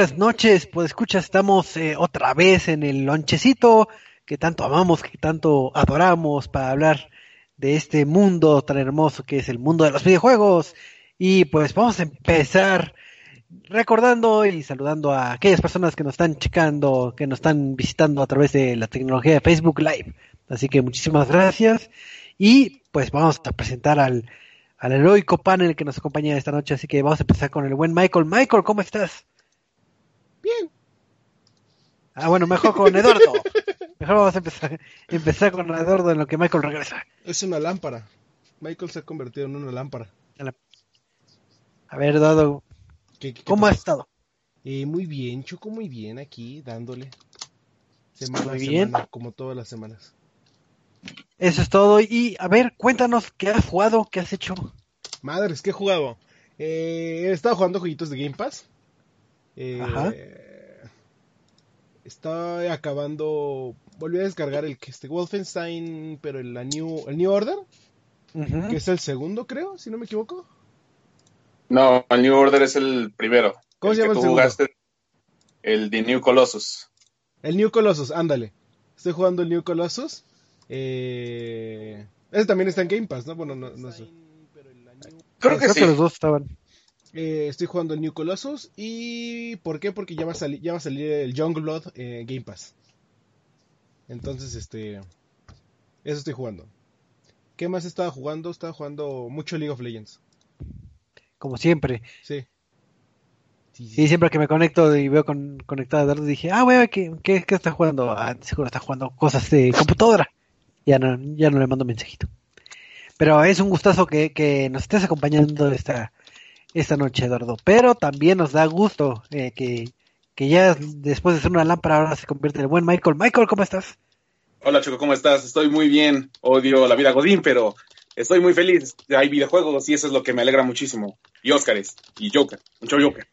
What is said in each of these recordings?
Buenas noches, pues escucha, estamos eh, otra vez en el lonchecito que tanto amamos, que tanto adoramos para hablar de este mundo tan hermoso que es el mundo de los videojuegos. Y pues vamos a empezar recordando y saludando a aquellas personas que nos están checando, que nos están visitando a través de la tecnología de Facebook Live. Así que muchísimas gracias. Y pues vamos a presentar al, al heroico panel que nos acompaña esta noche. Así que vamos a empezar con el buen Michael. Michael, ¿cómo estás? Bien. Ah, bueno, mejor con Eduardo. Mejor vamos a empezar, empezar con Eduardo en lo que Michael regresa. Es una lámpara. Michael se ha convertido en una lámpara. A ver, Eduardo, ¿Qué- qué ¿cómo pasó? estado? Eh, muy bien, Choco, muy bien aquí, dándole. Semana Muy a bien. semana, como todas las semanas. Eso es todo. Y a ver, cuéntanos qué has jugado, qué has hecho. Madres, ¿qué he jugado? Eh, he estado jugando jueguitos de Game Pass. Eh, Ajá. Estoy acabando. Volví a descargar el que este Wolfenstein, pero el, la New, el New Order, que es el segundo, creo, si no me equivoco. No, el New Order es el primero. ¿Cómo el se llama que el tú segundo? jugaste, el de New Colossus. El New Colossus, ándale. Estoy jugando el New Colossus. Eh... Ese también está en Game Pass, ¿no? Bueno, no, no sé. Creo que sí. los dos estaban. Eh, estoy jugando el New Colossus. ¿Y por qué? Porque ya va a, sali- ya va a salir el Youngblood eh, Game Pass. Entonces, este... Eso estoy jugando. ¿Qué más estaba jugando? Estaba jugando mucho League of Legends. Como siempre. Sí. Sí, sí. Sí, siempre que me conecto y veo con, conectado a Eduardo, dije, ah, güey, ¿qué, qué, qué está jugando? Ah, seguro está jugando cosas de computadora. Ya no, ya no le mando mensajito. Pero es un gustazo que, que nos estés acompañando esta, esta noche, Eduardo. Pero también nos da gusto eh, que, que ya después de ser una lámpara ahora se convierte en el buen Michael. Michael, ¿cómo estás? Hola, Choco, ¿cómo estás? Estoy muy bien. Odio la vida Godín, pero estoy muy feliz. Hay videojuegos y eso es lo que me alegra muchísimo. Y Óscares, y Joker, mucho Joker.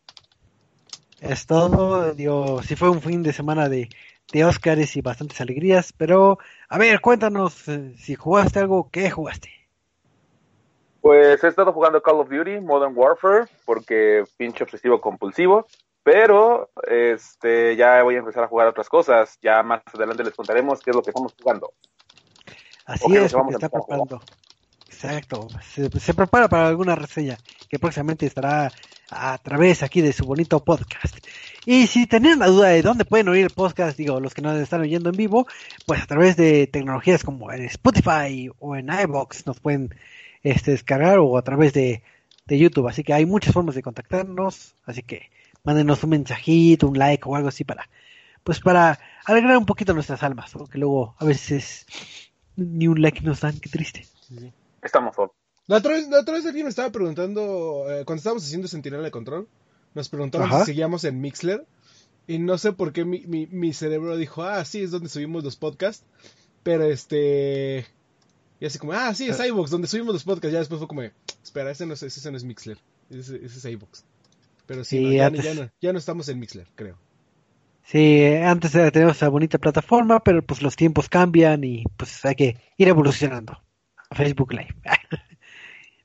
Es todo, digo, sí fue un fin de semana de, de Óscares y bastantes alegrías, pero a ver, cuéntanos eh, si jugaste algo, ¿qué jugaste? Pues he estado jugando Call of Duty Modern Warfare porque pinche obsesivo compulsivo, pero este ya voy a empezar a jugar otras cosas. Ya más adelante les contaremos qué es lo que estamos jugando. Así es, vamos a está preparando. Exacto, se, se prepara para alguna reseña que próximamente estará a través aquí de su bonito podcast. Y si tenían la duda de dónde pueden oír el podcast, digo, los que nos están oyendo en vivo, pues a través de tecnologías como en Spotify o en iBox nos pueden este, descargar o a través de, de YouTube. Así que hay muchas formas de contactarnos, así que mándenos un mensajito, un like o algo así para, pues para alegrar un poquito nuestras almas, porque luego a veces ni un like nos dan, qué triste. Sí, sí. Estamos solos. La otra, vez, la otra vez alguien me estaba preguntando, eh, cuando estábamos haciendo Sentinela de Control, nos preguntaban Ajá. si seguíamos en Mixler. Y no sé por qué mi, mi, mi cerebro dijo, ah, sí, es donde subimos los podcasts. Pero este. Y así como, ah, sí, es iVoox, donde subimos los podcasts. Ya después fue como, espera, ese no es, ese no es Mixler. Ese, ese es iVoox. Pero sí, Sí, no, ya, antes- ya no, ya no estamos en Mixler, creo. Sí, eh, antes teníamos esa bonita plataforma, pero pues los tiempos cambian y pues hay que ir evolucionando. Facebook Live.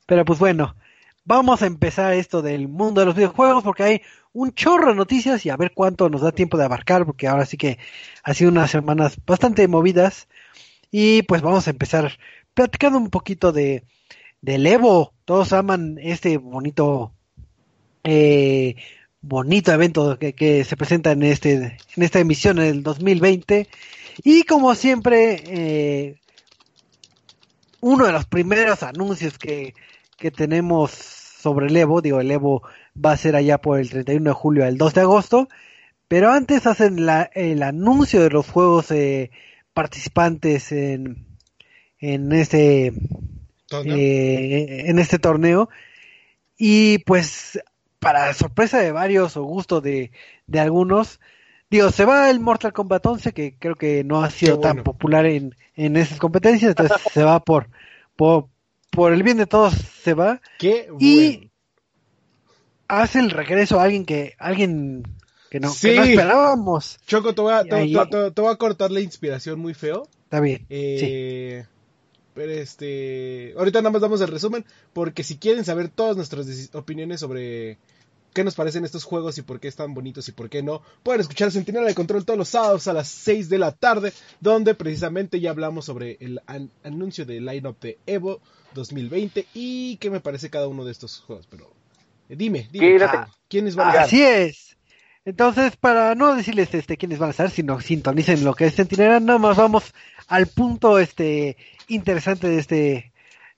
pero pues bueno, vamos a empezar esto del mundo de los videojuegos porque hay un chorro de noticias y a ver cuánto nos da tiempo de abarcar porque ahora sí que ha sido unas semanas bastante movidas y pues vamos a empezar platicando un poquito de del Evo. Todos aman este bonito eh, bonito evento que, que se presenta en este en esta emisión en el 2020 y como siempre eh, uno de los primeros anuncios que, que tenemos sobre el Evo, digo el Evo va a ser allá por el 31 de julio al 2 de agosto, pero antes hacen la, el anuncio de los juegos eh, participantes en, en este ¿Torneo? eh, en este torneo y pues para sorpresa de varios o gusto de, de algunos digo se va el Mortal Kombat 11 que creo que no ha sido tan popular en, en esas competencias entonces se va por, por por el bien de todos se va Qué bueno. y hace el regreso a alguien que alguien que no, que no Sí. esperábamos Choco, te voy, a, te, te- te- voy a cortar la inspiración muy feo. está bien sí. Pero este. Ahorita nada más damos el resumen. Porque si quieren saber todas nuestras opiniones sobre qué nos parecen estos juegos y por qué están bonitos y por qué no, pueden escuchar Centinela de Control todos los sábados a las 6 de la tarde, donde precisamente ya hablamos sobre el anuncio de line-up de Evo 2020 y qué me parece cada uno de estos juegos. Pero eh, dime, dime, ¿quiénes van a estar? Así es. Entonces, para no decirles este quiénes van a estar, sino sintonicen lo que es Centinela, nada más vamos al punto este interesante de este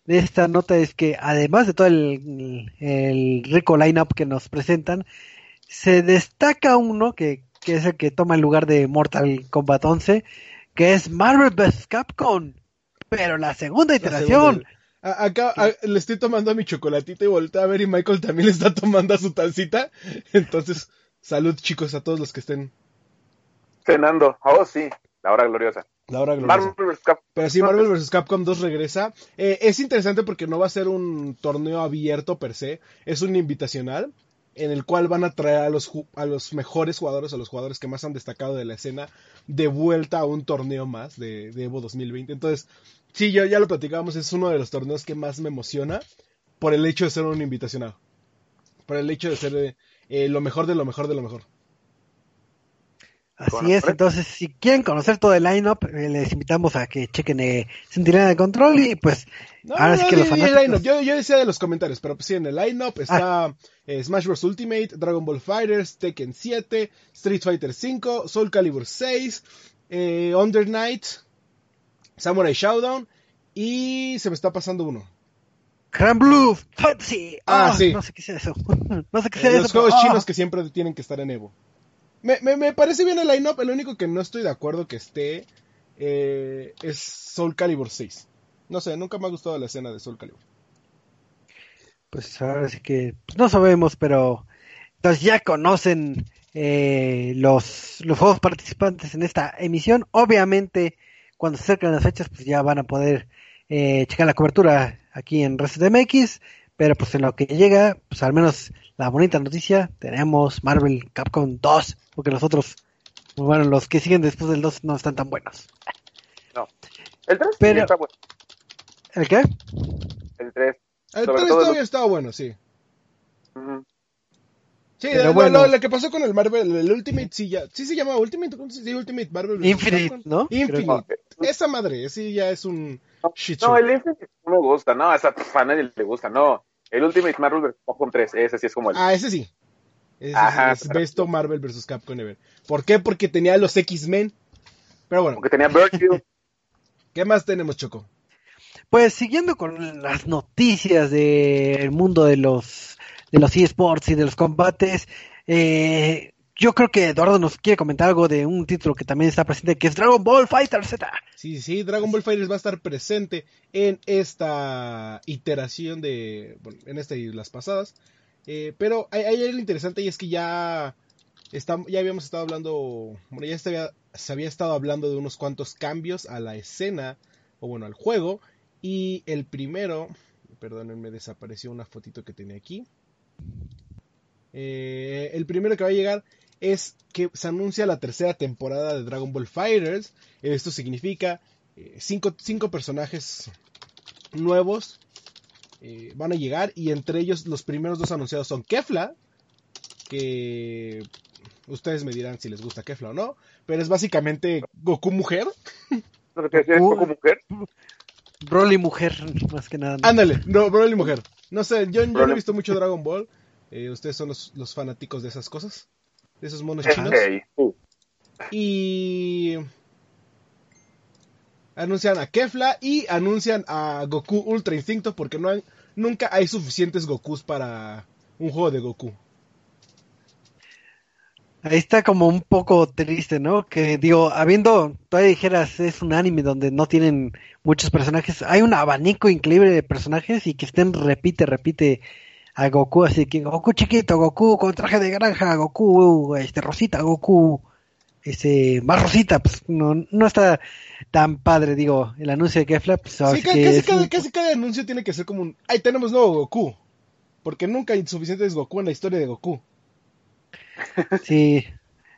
de esta nota es que además de todo el, el rico lineup que nos presentan, se destaca uno que, que, es el que toma el lugar de Mortal Kombat 11, que es Marvel vs. Capcom, pero la segunda iteración. acá le estoy tomando a mi chocolatita y voltea a ver y Michael también le está tomando a su tancita. Entonces, salud chicos a todos los que estén cenando. Oh, sí, la hora gloriosa. La hora Marvel vs. Capcom. Pero sí, Marvel vs. Capcom 2 regresa. Eh, es interesante porque no va a ser un torneo abierto per se, es un invitacional en el cual van a traer a los, a los mejores jugadores, a los jugadores que más han destacado de la escena, de vuelta a un torneo más de, Evo 2020. Entonces, sí, ya, ya lo platicábamos, es uno de los torneos que más me emociona por el hecho de ser un invitacional. Por el hecho de ser eh, lo mejor de lo mejor de lo mejor. Así es, entonces si quieren conocer todo el lineup, eh, les invitamos a que chequen eh, Centinela de Control y pues ahora sí que los fanáticos... Yo, yo, decía de los comentarios, pero pues sí, en el lineup está ah. eh, Smash Bros. Ultimate, Dragon Ball Fighters, Tekken 7, Street Fighter 5, Soul Calibur 6, eh, Under Night, Samurai Showdown y se me está pasando uno. Grand Blue Fantasy. Ah, ah, sí. No sé qué sea eso. no sé qué sea eso. Los juegos chinos ah. que siempre tienen que estar en Evo. Me, me, me parece bien el line-up. El único que no estoy de acuerdo que esté eh, es Soul Calibur 6. No sé, nunca me ha gustado la escena de Soul Calibur. Pues ahora sí que pues no sabemos, pero entonces ya conocen eh, los, los juegos participantes en esta emisión. Obviamente, cuando se acerquen las fechas, pues ya van a poder eh, checar la cobertura aquí en Reset MX. Pero pues en lo que llega, pues al menos la bonita noticia, tenemos Marvel Capcom 2, porque los otros, bueno, los que siguen después del 2 no están tan buenos. No. El 3 Pero, está bueno. ¿El qué? El 3. El 3 todavía estaba bueno, sí. Sí, Pero lo, bueno, lo, que pasó con el Marvel, el Ultimate, sí, ya, sí se llama Ultimate, ¿cómo se dice Ultimate Marvel? Infinite, ¿no? Infinite. Esa madre, sí ya es un shit No, el Infinite no me gusta, no, a esa a nadie le gusta, no. El Ultimate Marvel vs. Capcom 3, ese sí es como el. Ah, ese sí. Ese Ajá, sí es Besto Marvel vs. Capcom Ever. ¿Por qué? Porque tenía los X-Men. Pero bueno. Porque tenía Virtue. ¿Qué más tenemos, Choco? Pues siguiendo con las noticias del mundo de los de los eSports y de los combates, eh, yo creo que Eduardo nos quiere comentar algo de un título que también está presente, que es Dragon Ball Fighter Z. Sí, sí, Dragon Ball Fighter va a estar presente en esta iteración de, bueno, en esta y las pasadas. Eh, pero hay, algo interesante y es que ya, ya habíamos estado hablando, bueno, ya se había, se había estado hablando de unos cuantos cambios a la escena, o bueno, al juego. Y el primero, perdónenme, desapareció una fotito que tenía aquí. Eh, el primero que va a llegar es que se anuncia la tercera temporada de Dragon Ball Fighters. Esto significa eh, cinco, personajes nuevos eh, van a llegar y entre ellos los primeros dos anunciados son Kefla, que ustedes me dirán si les gusta Kefla o no, pero es básicamente Goku mujer. Goku mujer? Broly mujer, más que nada. Ándale, no, Broly mujer. No sé, yo, no he visto mucho Dragon Ball. Eh, ustedes son los, los fanáticos de esas cosas de esos monos chinos. Y anuncian a Kefla y anuncian a Goku Ultra Instinto porque no hay, nunca hay suficientes Gokus para un juego de Goku. Ahí está como un poco triste, ¿no? Que digo, habiendo, todavía dijeras, es un anime donde no tienen muchos personajes, hay un abanico increíble de personajes y que estén repite, repite a Goku, así que Goku chiquito, Goku con traje de granja, Goku, este Rosita, Goku, ese más Rosita, pues no, no está tan padre, digo, el anuncio de Kefla, pues sí, casi, cada, casi cada anuncio tiene que ser como un, ahí tenemos nuevo Goku, porque nunca hay suficientes Goku en la historia de Goku. Sí,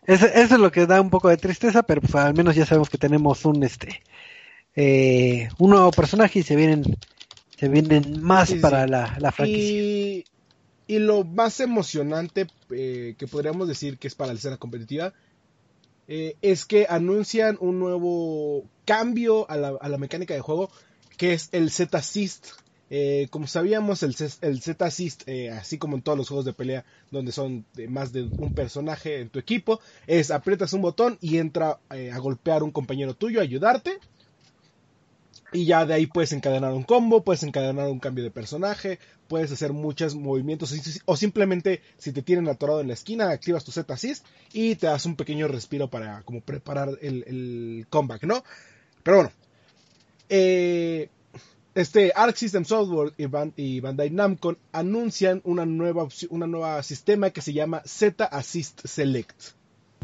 eso, eso es lo que da un poco de tristeza, pero pues al menos ya sabemos que tenemos un, este, eh, un nuevo personaje y se vienen se vienen más para La, la, franquicia. Y Y lo más emocionante eh, que podríamos decir que es para la escena competitiva eh, es que anuncian un nuevo cambio a la, a la mecánica de juego que es el Z-Assist. Eh, como sabíamos, el, el Z-Assist, eh, así como en todos los juegos de pelea donde son más de un personaje en tu equipo, es aprietas un botón y entra eh, a golpear un compañero tuyo, ayudarte. Y ya de ahí puedes encadenar un combo, puedes encadenar un cambio de personaje, puedes hacer muchos movimientos o simplemente si te tienen atorado en la esquina activas tu Z-Assist y te das un pequeño respiro para como preparar el, el comeback, ¿no? Pero bueno, eh, este Arc System Software y, Bandai Namco anuncian una nueva, una nueva sistema que se llama Z Assist Select.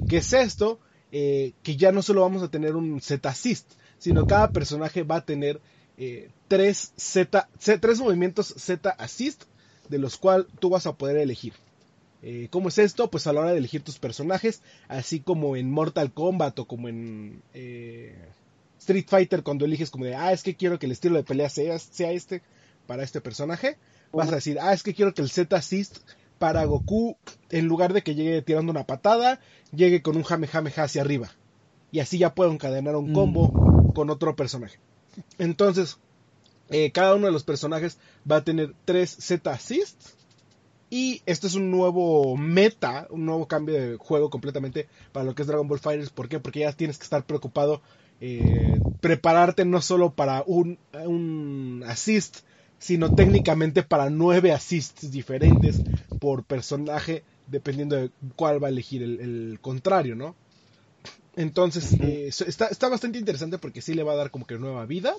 ¿Qué es esto? Eh, que ya no solo vamos a tener un Z Assist, sino cada personaje va a tener eh, tres, Z, tres movimientos Z Assist, de los cuales tú vas a poder elegir. Eh, ¿Cómo es esto? Pues a la hora de elegir tus personajes, así como en Mortal Kombat o como en Street Fighter cuando eliges como de, ah, es que quiero que el estilo de pelea sea, sea este para este personaje, vas a decir, ah, es que quiero que el Z assist para Goku, en lugar de que llegue tirando una patada, llegue con un Jame hacia arriba. Y así ya puedo encadenar un combo mm. con otro personaje. Entonces, eh, cada uno de los personajes va a tener tres Z assists. Y esto es un nuevo meta, un nuevo cambio de juego completamente para lo que es Dragon Ball Fighters. ¿Por qué? Porque ya tienes que estar preocupado eh, prepararte no solo para un, un assist, sino técnicamente para nueve assists diferentes por personaje, dependiendo de cuál va a elegir el, contrario, ¿no? Entonces, eh, está, está, bastante interesante porque sí le va a dar como que nueva vida.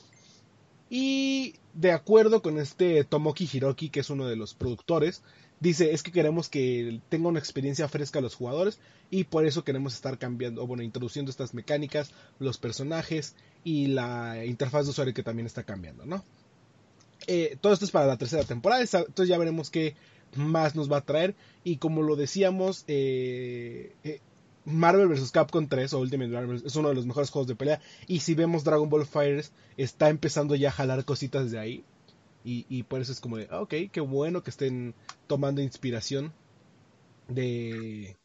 Y de acuerdo con este Tomoki Hiroki, que es uno de los productores, dice es que queremos que tenga una experiencia fresca a los jugadores y por eso queremos estar cambiando, bueno, introduciendo estas mecánicas, los personajes y la interfaz de usuario que también está cambiando, ¿no? Eh, todo esto es para la tercera temporada, entonces ya veremos qué más nos va a traer y como lo decíamos, eh, eh, Marvel vs. Capcom 3 o Ultimate Marvel es uno de los mejores juegos de pelea y si vemos Dragon Ball Fighters está empezando ya a jalar cositas de ahí y, por eso es como de, ah, ok, qué bueno que estén tomando inspiración de,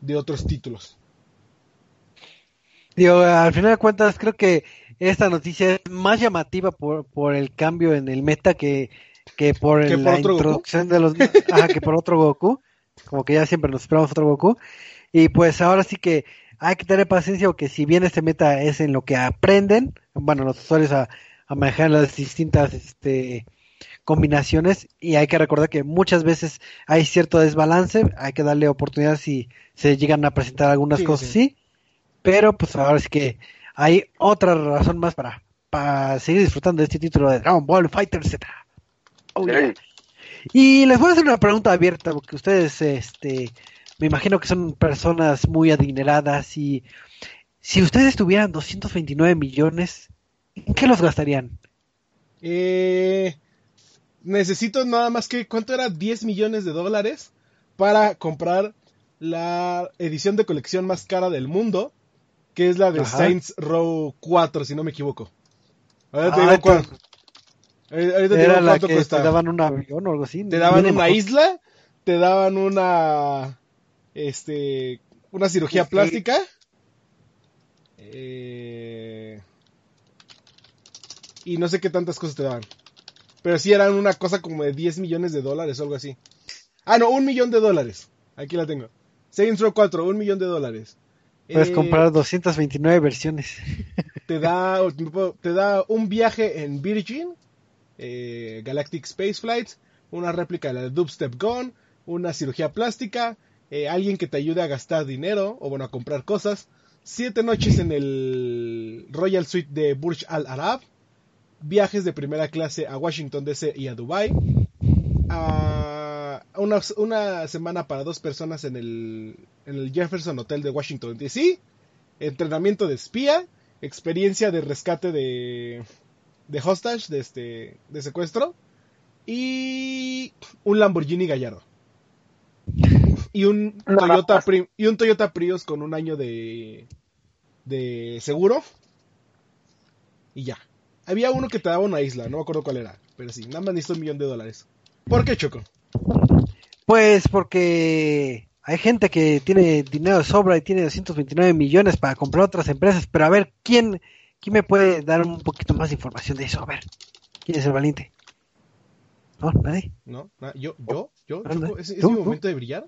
de otros títulos. Digo, al final de cuentas, creo que esta noticia es más llamativa por, por el cambio en el meta que, que por la introducción de los. Ajá, que por otro Goku. Como que ya siempre nos esperamos otro Goku. Y pues ahora sí que hay que tener paciencia, porque si bien este meta es en lo que aprenden, bueno, los usuarios a, a manejar las distintas este, combinaciones. Y hay que recordar que muchas veces hay cierto desbalance, hay que darle oportunidad si se llegan a presentar algunas cosas sí. pero pues ahora sí que hay otra razón más para, para seguir disfrutando de este título de Dragon Ball Fighter Z. Oh, y les voy a hacer una pregunta abierta porque ustedes este me imagino que son personas muy adineradas y si ustedes tuvieran 229 millones ¿En qué los gastarían? Eh, necesito nada más que, ¿cuánto era? 10 millones de dólares para comprar la edición de colección más cara del mundo, que es la de Saints Row 4, si no me equivoco. Ahorita te digo ah, cuánto. Era la que te daban un avión o algo así. Te daban una isla, te daban una, este, una cirugía plástica. Eh, y no sé qué tantas cosas te daban. Pero sí eran una cosa como de 10 millones de dólares o algo así. Ah, no, un millón de dólares. Aquí la tengo. Saints Row 4, un millón de dólares. Puedes eh, comprar 229 versiones. Te da, te da un viaje en Virgin, eh, Galactic Space Flights, una réplica de la Dubstep Gone, una cirugía plástica, eh, alguien que te ayude a gastar dinero o bueno, a comprar cosas, siete noches en el Royal Suite de Burj Al Arab, viajes de primera clase a Washington DC y a Dubai, una, semana para dos personas en el, en el Jefferson Hotel de Washington DC, entrenamiento de espía, experiencia de rescate de, de hostage, de, este, de secuestro, y un Lamborghini Gallardo. Y un, Toyota, y un Toyota Prius con un año de, de seguro. Y ya. Había uno que te daba una isla, no me acuerdo cuál era. Pero sí, nada más necesito un millón de dólares. ¿Por qué, Choco? Pues porque hay gente que tiene dinero de sobra y tiene 229 millones para comprar otras empresas, pero a ver, ¿quién, quién me puede dar un poquito más de información de eso? A ver, ¿quién es el valiente? ¿No? ¿Nadie? ¿No? Na- ¿Yo? ¿Yo? ¿Yo? Choco? ¿Es, es mi momento de brillar?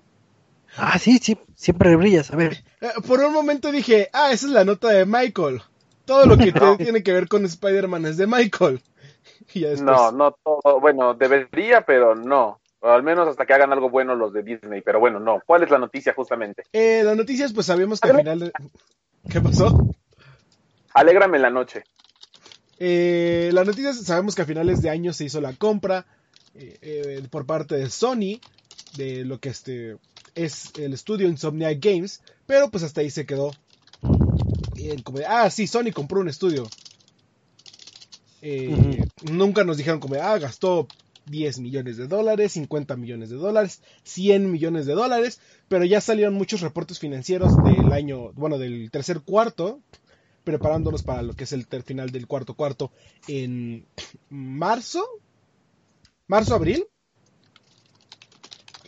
Ah, sí, sí, siempre brillas. A ver, Eh, por un momento dije, ah, esa es la nota de Michael. Todo lo que tiene que ver con Spider-Man es de Michael. Y ya. No, no todo. Bueno, debería, pero no. O al menos hasta que hagan algo bueno los de Disney. Pero bueno, no. ¿Cuál es la noticia justamente? Eh, las noticias, pues sabíamos que al final... de- ¿Qué pasó? Alégrame la noche. Eh, las noticias, sabemos que a finales de año se hizo la compra eh, eh, por parte de Sony de lo que este es el estudio Insomniac Games, pero pues hasta ahí se quedó. Como de, ah, sí, Sony compró un estudio. Eh, Nunca nos dijeron como, de, ah, gastó 10 millones de dólares, 50 millones de dólares, 100 millones de dólares, pero ya salieron muchos reportes financieros del año, bueno, del tercer cuarto, preparándonos para lo que es el final del cuarto cuarto en marzo, marzo, abril.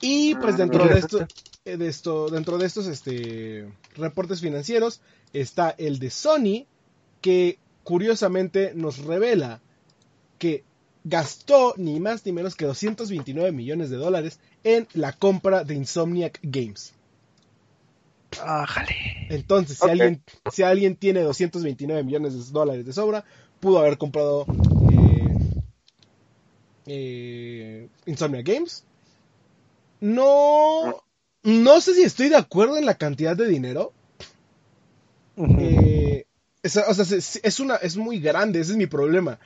Y pues dentro de esto, eh, de esto, dentro de estos este, reportes financieros está el de Sony, que curiosamente nos revela que gastó ni más ni menos que 229 millones de dólares en la compra de Insomniac Games. ájale. Entonces, si, alguien, si alguien tiene 229 millones de dólares de sobra, pudo haber comprado eh, eh, Insomnia Games. No, no sé si estoy de acuerdo en la cantidad de dinero. Eh, es, o sea, es, es una, es muy grande, ese es mi problema.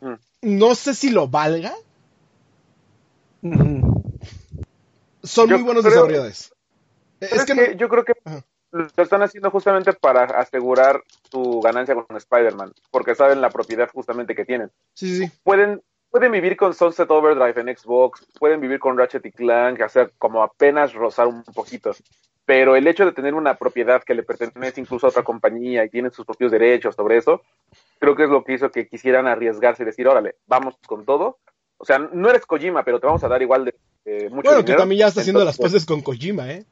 Mm. No sé si lo valga. Son Yo muy buenos creo- desarrolladores. Es es que que no- yo creo que Ajá. lo están haciendo justamente para asegurar su ganancia con Spider-Man, porque saben la propiedad justamente que tienen. Sí, sí, sí. Pueden, pueden vivir con Sunset Overdrive en Xbox, pueden vivir con Ratchet y Clank, hacer como apenas rozar un poquito. Pero el hecho de tener una propiedad que le pertenece incluso a otra compañía y tienen sus propios derechos sobre eso, creo que es lo que hizo que quisieran arriesgarse y decir, órale, vamos con todo. O sea, no eres Kojima, pero te vamos a dar igual de, de mucho Bueno, que dinero. también ya está haciendo las paces con Kojima, ¿eh?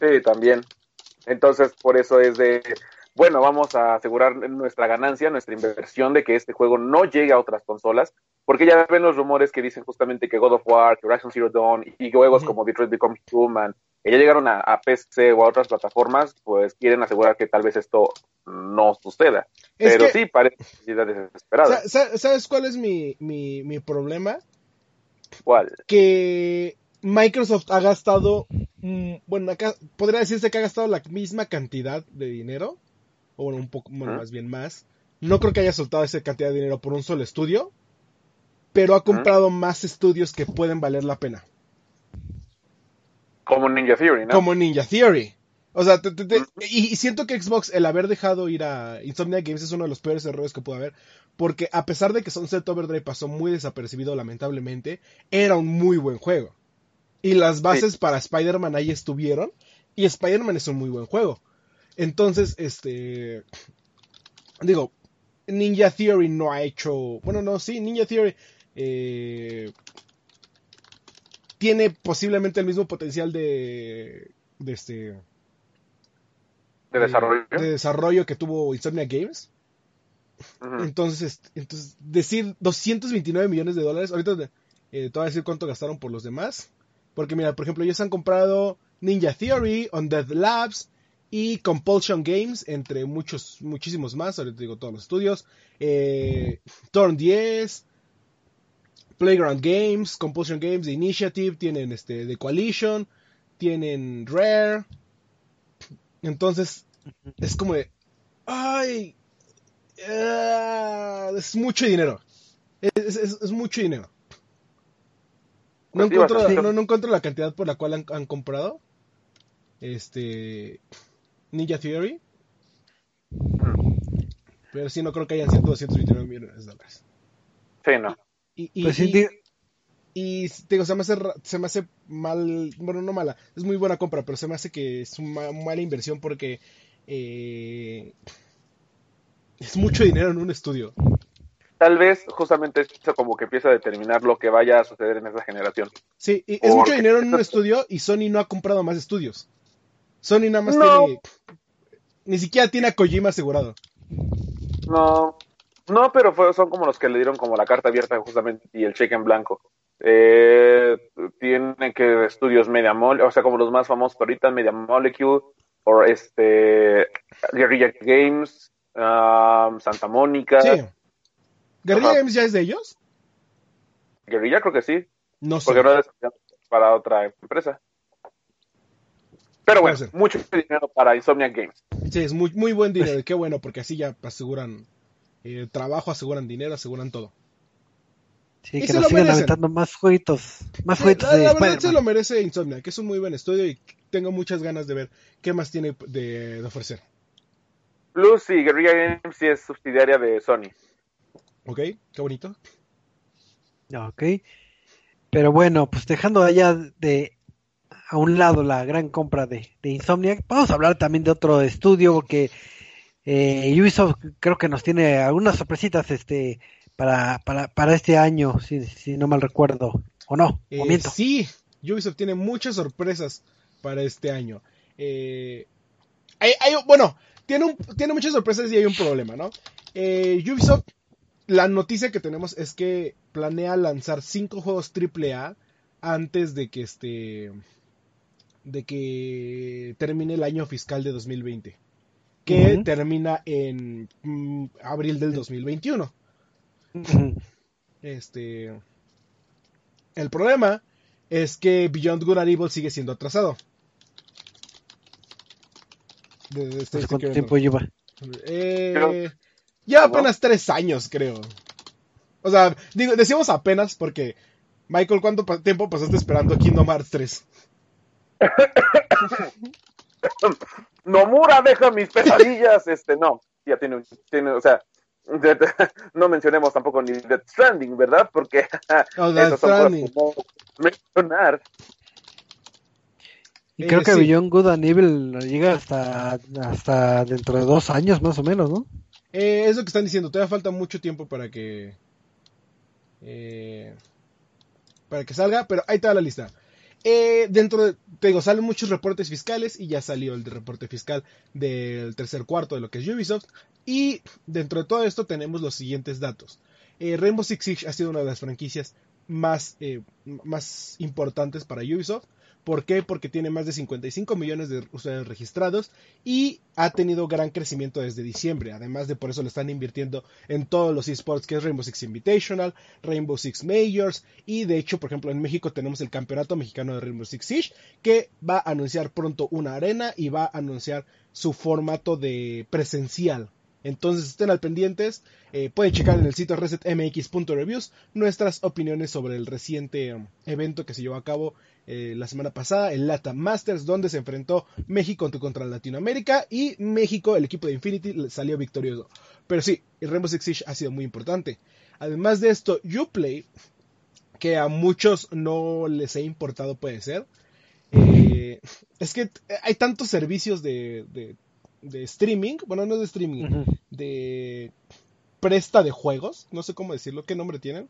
Sí, también. Entonces, por eso es de, bueno, vamos a asegurar nuestra ganancia, nuestra inversión de que este juego no llegue a otras consolas, porque ya ven los rumores que dicen justamente que God of War, que Horizon Zero Dawn y juegos como Detroit Become Human, ya llegaron a, a PC o a otras plataformas, pues quieren asegurar que tal vez esto no suceda. Es Pero que- sí, parece necesidad desesperada. Sa- sa- ¿Sabes cuál es mi, mi, mi problema? ¿Cuál? Que Microsoft ha gastado, mm, bueno, acá podría decirse que ha gastado la misma cantidad de dinero, o bueno, un poco, bueno, más bien más. No creo que haya soltado esa cantidad de dinero por un solo estudio, pero ha comprado más estudios que pueden valer la pena. Como Ninja Theory, ¿no? Como Ninja Theory. O sea, te- te- te- y, y siento que Xbox, el haber dejado ir a Insomnia Games es uno de los peores errores que pudo haber. Porque a pesar de que Sunset Overdrive pasó muy desapercibido, lamentablemente, era un muy buen juego. Y las bases para Spider-Man ahí estuvieron. Y Spider-Man es un muy buen juego. Entonces, este. Digo, Ninja Theory no ha hecho. Bueno, no, sí, Ninja Theory. eh, tiene posiblemente el mismo potencial de. de este. de desarrollo. de desarrollo que tuvo Insomnia Games. Entonces, entonces, decir 229 millones de dólares, ahorita eh, te voy a decir cuánto gastaron por los demás. Porque mira, por ejemplo, ellos han comprado Ninja Theory, Undead Labs y Compulsion Games, entre muchos, muchísimos más, ahorita digo todos los estudios. Eh, Torn 10, Playground Games, Compulsion Games, The Initiative, tienen este, The Coalition, tienen Rare. Entonces, es como de, ay, ah, es mucho dinero. Es, es- es mucho dinero. No, Pues encuentro, no, no encuentro la cantidad por la cual han, han comprado. Este. Ninja Theory. Pero sí, no creo que hayan sido 229 millones de dólares. Sí, no. Y, y, Pues sí, y- digo, se me hace, se me hace mal, bueno, no mala, es muy buena compra, pero se me hace que es una mala inversión porque eh, es mucho dinero en un estudio. tal vez justamente eso como que empieza a determinar lo que vaya a suceder en esa generación. Sí, y es mucho dinero en un estudio y Sony no ha comprado más estudios. Sony nada más No. tiene. Ni siquiera tiene a Kojima asegurado. No, no, pero fue- son como los que le dieron como la carta abierta justamente y el cheque en blanco. Eh, tienen que estudios Media Molecule, o sea, como los más famosos ahorita, Media Molecule, o este, Guerrilla Games, um, Santa Mónica. Sí. ¿Guerrilla. Games ya es de ellos? Guerrilla creo que sí, No sé. porque no es para otra empresa. Pero bueno, mucho dinero para Insomniac Games. Sí, es muy, muy buen dinero. y Qué bueno, porque así ya aseguran eh, trabajo, aseguran dinero, aseguran todo. Sí, Y que se nos lo sigan merecen. aventando más jueguitos. Más Sí, jueguitos la, de la verdad se lo merece Insomnia, que es un muy buen estudio y tengo muchas ganas de ver qué más tiene de, de ofrecer. Plus, y Guerrilla Games sí es subsidiaria de Sony. ¿Ok? Qué bonito. Ok. Pero bueno, pues dejando allá de a un lado la gran compra de, de Insomniac, vamos a hablar también de otro estudio porque eh, Ubisoft creo que nos tiene algunas sorpresitas este para, para, para este año, si, si no mal recuerdo, o no, Eh, miento. sí, Ubisoft tiene muchas sorpresas para este año. Eh, hay- hay- bueno, tiene, un- tiene muchas sorpresas y hay un problema, ¿no? Eh, Ubisoft, la noticia que tenemos es que planea lanzar cinco juegos AAA antes de que este de que termine el año fiscal de 2020 que termina en mm, abril del 2021 Ujú. este. El problema es que Beyond Good and Evil sigue siendo atrasado. De- de- este- este ¿Cuánto tiempo lleva? Eh, ya ¿no? apenas tres años, creo. O sea, digo, decimos apenas porque. Michael, ¿cuánto pa- tiempo pasaste esperando Kingdom Hearts 3? Nomura deja mis pesadillas. Este, no, ya tiene, tiene o sea, de- de- no mencionemos tampoco ni Death Stranding, ¿verdad? Porque Oh, esas son cosas Stranding. que no mencionar. Y Eh, creo que sí. Beyond Good and Evil llega hasta, hasta dentro de dos años más o menos, ¿no? Eh, es lo que están diciendo. Todavía falta mucho tiempo para que. eh, para que salga, pero ahí está la lista. Eh, dentro de. Te digo, salen muchos reportes fiscales y ya salió el reporte fiscal del tercer cuarto de lo que es Ubisoft. Y dentro de todo esto tenemos los siguientes datos. Eh, Rainbow Six Siege ha sido una de las franquicias más, eh, más importantes para Ubisoft. ¿Por qué? Porque tiene más de 55 millones de usuarios registrados y ha tenido gran crecimiento desde diciembre. Además de por eso le están invirtiendo en todos los esports que es Rainbow Six Invitational, Rainbow Six Majors y de hecho, por ejemplo, en México tenemos el Campeonato Mexicano de Rainbow Six Siege que va a anunciar pronto una arena y va a anunciar su formato de presencial. Entonces estén al pendientes, eh, pueden checar en el sitio resetmx.reviews nuestras opiniones sobre el reciente um, evento que se llevó a cabo eh, la semana pasada, el Lata Masters, donde se enfrentó México contra Latinoamérica y México, el equipo de Infinity, salió victorioso. Pero sí, el Rainbow Six Siege ha sido muy importante. Además de esto, Uplay, que a muchos no les ha importado puede ser, eh, es que hay tantos servicios de, de, de streaming, bueno, no de streaming, de presta de juegos, no sé cómo decirlo, ¿qué nombre tienen?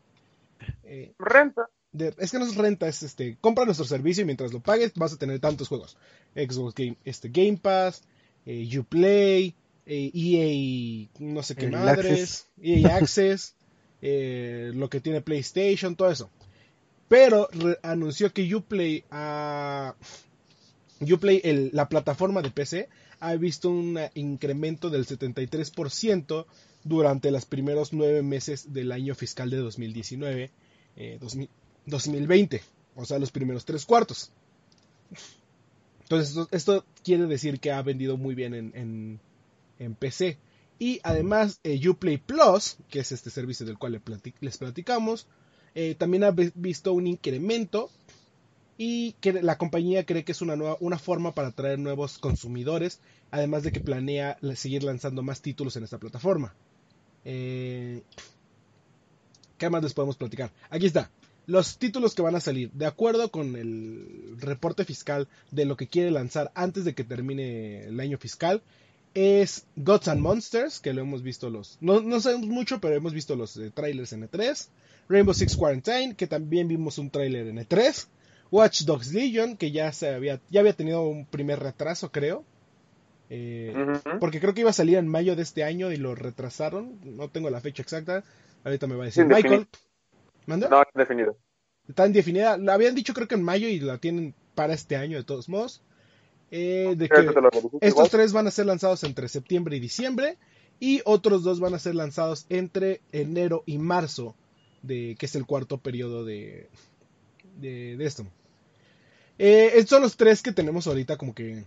Eh, Renta. De- es que no es renta, es este, compra nuestro servicio y mientras lo pagues vas a tener tantos juegos. Xbox Game, este, Game Pass, eh, Uplay, eh, EA, no sé qué El madres, EA Access, eh, lo que tiene PlayStation, todo eso. Pero re- anunció que Uplay, ah, Uplay el- la plataforma de PC, ha visto un incremento del 73% durante los primeros nueve meses del año fiscal de 2019, eh, 2000 2020, o sea, los primeros tres cuartos. Entonces, esto, quiere decir que ha vendido muy bien en, en- PC. Y además, eh, Uplay Plus, que es este servicio del cual les platicamos, eh, también ha vi- visto un incremento y que la compañía cree que es una, nueva, una forma para atraer nuevos consumidores, además de que planea la- seguir lanzando más títulos en esta plataforma. Eh, ¿Qué más les podemos platicar? Aquí está. Los títulos que van a salir, de acuerdo con el reporte fiscal de lo que quiere lanzar antes de que termine el año fiscal, es Gods and Monsters, que lo hemos visto los... No, no sabemos mucho, pero hemos visto los eh, trailers en E3. Rainbow Six Quarantine, que también vimos un trailer en E3. Watch Dogs Legion, que ya, se había, ya había tenido un primer retraso, creo. Eh, porque creo que iba a salir en mayo de este año y lo retrasaron. No tengo la fecha exacta. Ahorita me va a decir Michael. ¿Manda? No, definido. Está indefinida. La habían dicho creo que en mayo y la tienen para este año de todos modos. Eh, de que estos tres van a ser lanzados entre septiembre y diciembre y otros dos van a ser lanzados entre enero y marzo, de que es el cuarto periodo de, de, de esto. Eh, estos son los tres que tenemos ahorita como que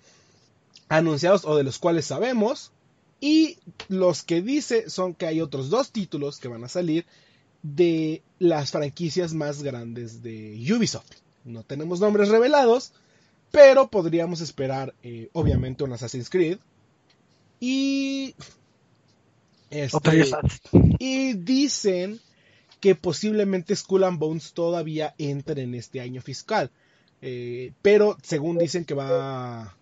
anunciados o de los cuales sabemos. Y los que dice son que hay otros dos títulos que van a salir de las franquicias más grandes de Ubisoft. No tenemos nombres revelados, pero podríamos esperar, eh, obviamente, un Assassin's Creed. Y. este, y dicen que posiblemente Skull and Bones todavía entre en este año fiscal. Eh, pero según dicen que va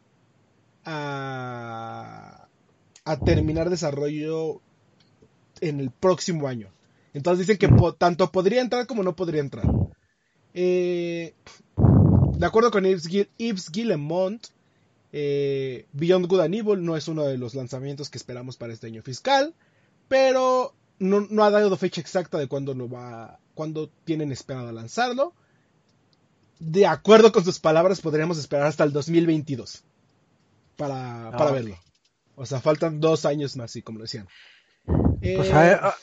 a, a terminar desarrollo en el próximo año. Entonces dicen que po- tanto podría entrar como no podría entrar. Eh, de acuerdo con Yves, Gil- Yves Guillemont, eh, Beyond Good and Evil no es uno de los lanzamientos que esperamos para este año fiscal, pero no, no ha dado fecha exacta de cuándo lo va, cuándo tienen esperado lanzarlo. De acuerdo con sus palabras, podríamos esperar hasta el 2022 para, para Ah, verlo. O sea, faltan dos años más, sí, como decían. Pues, Eh, a ver, ah,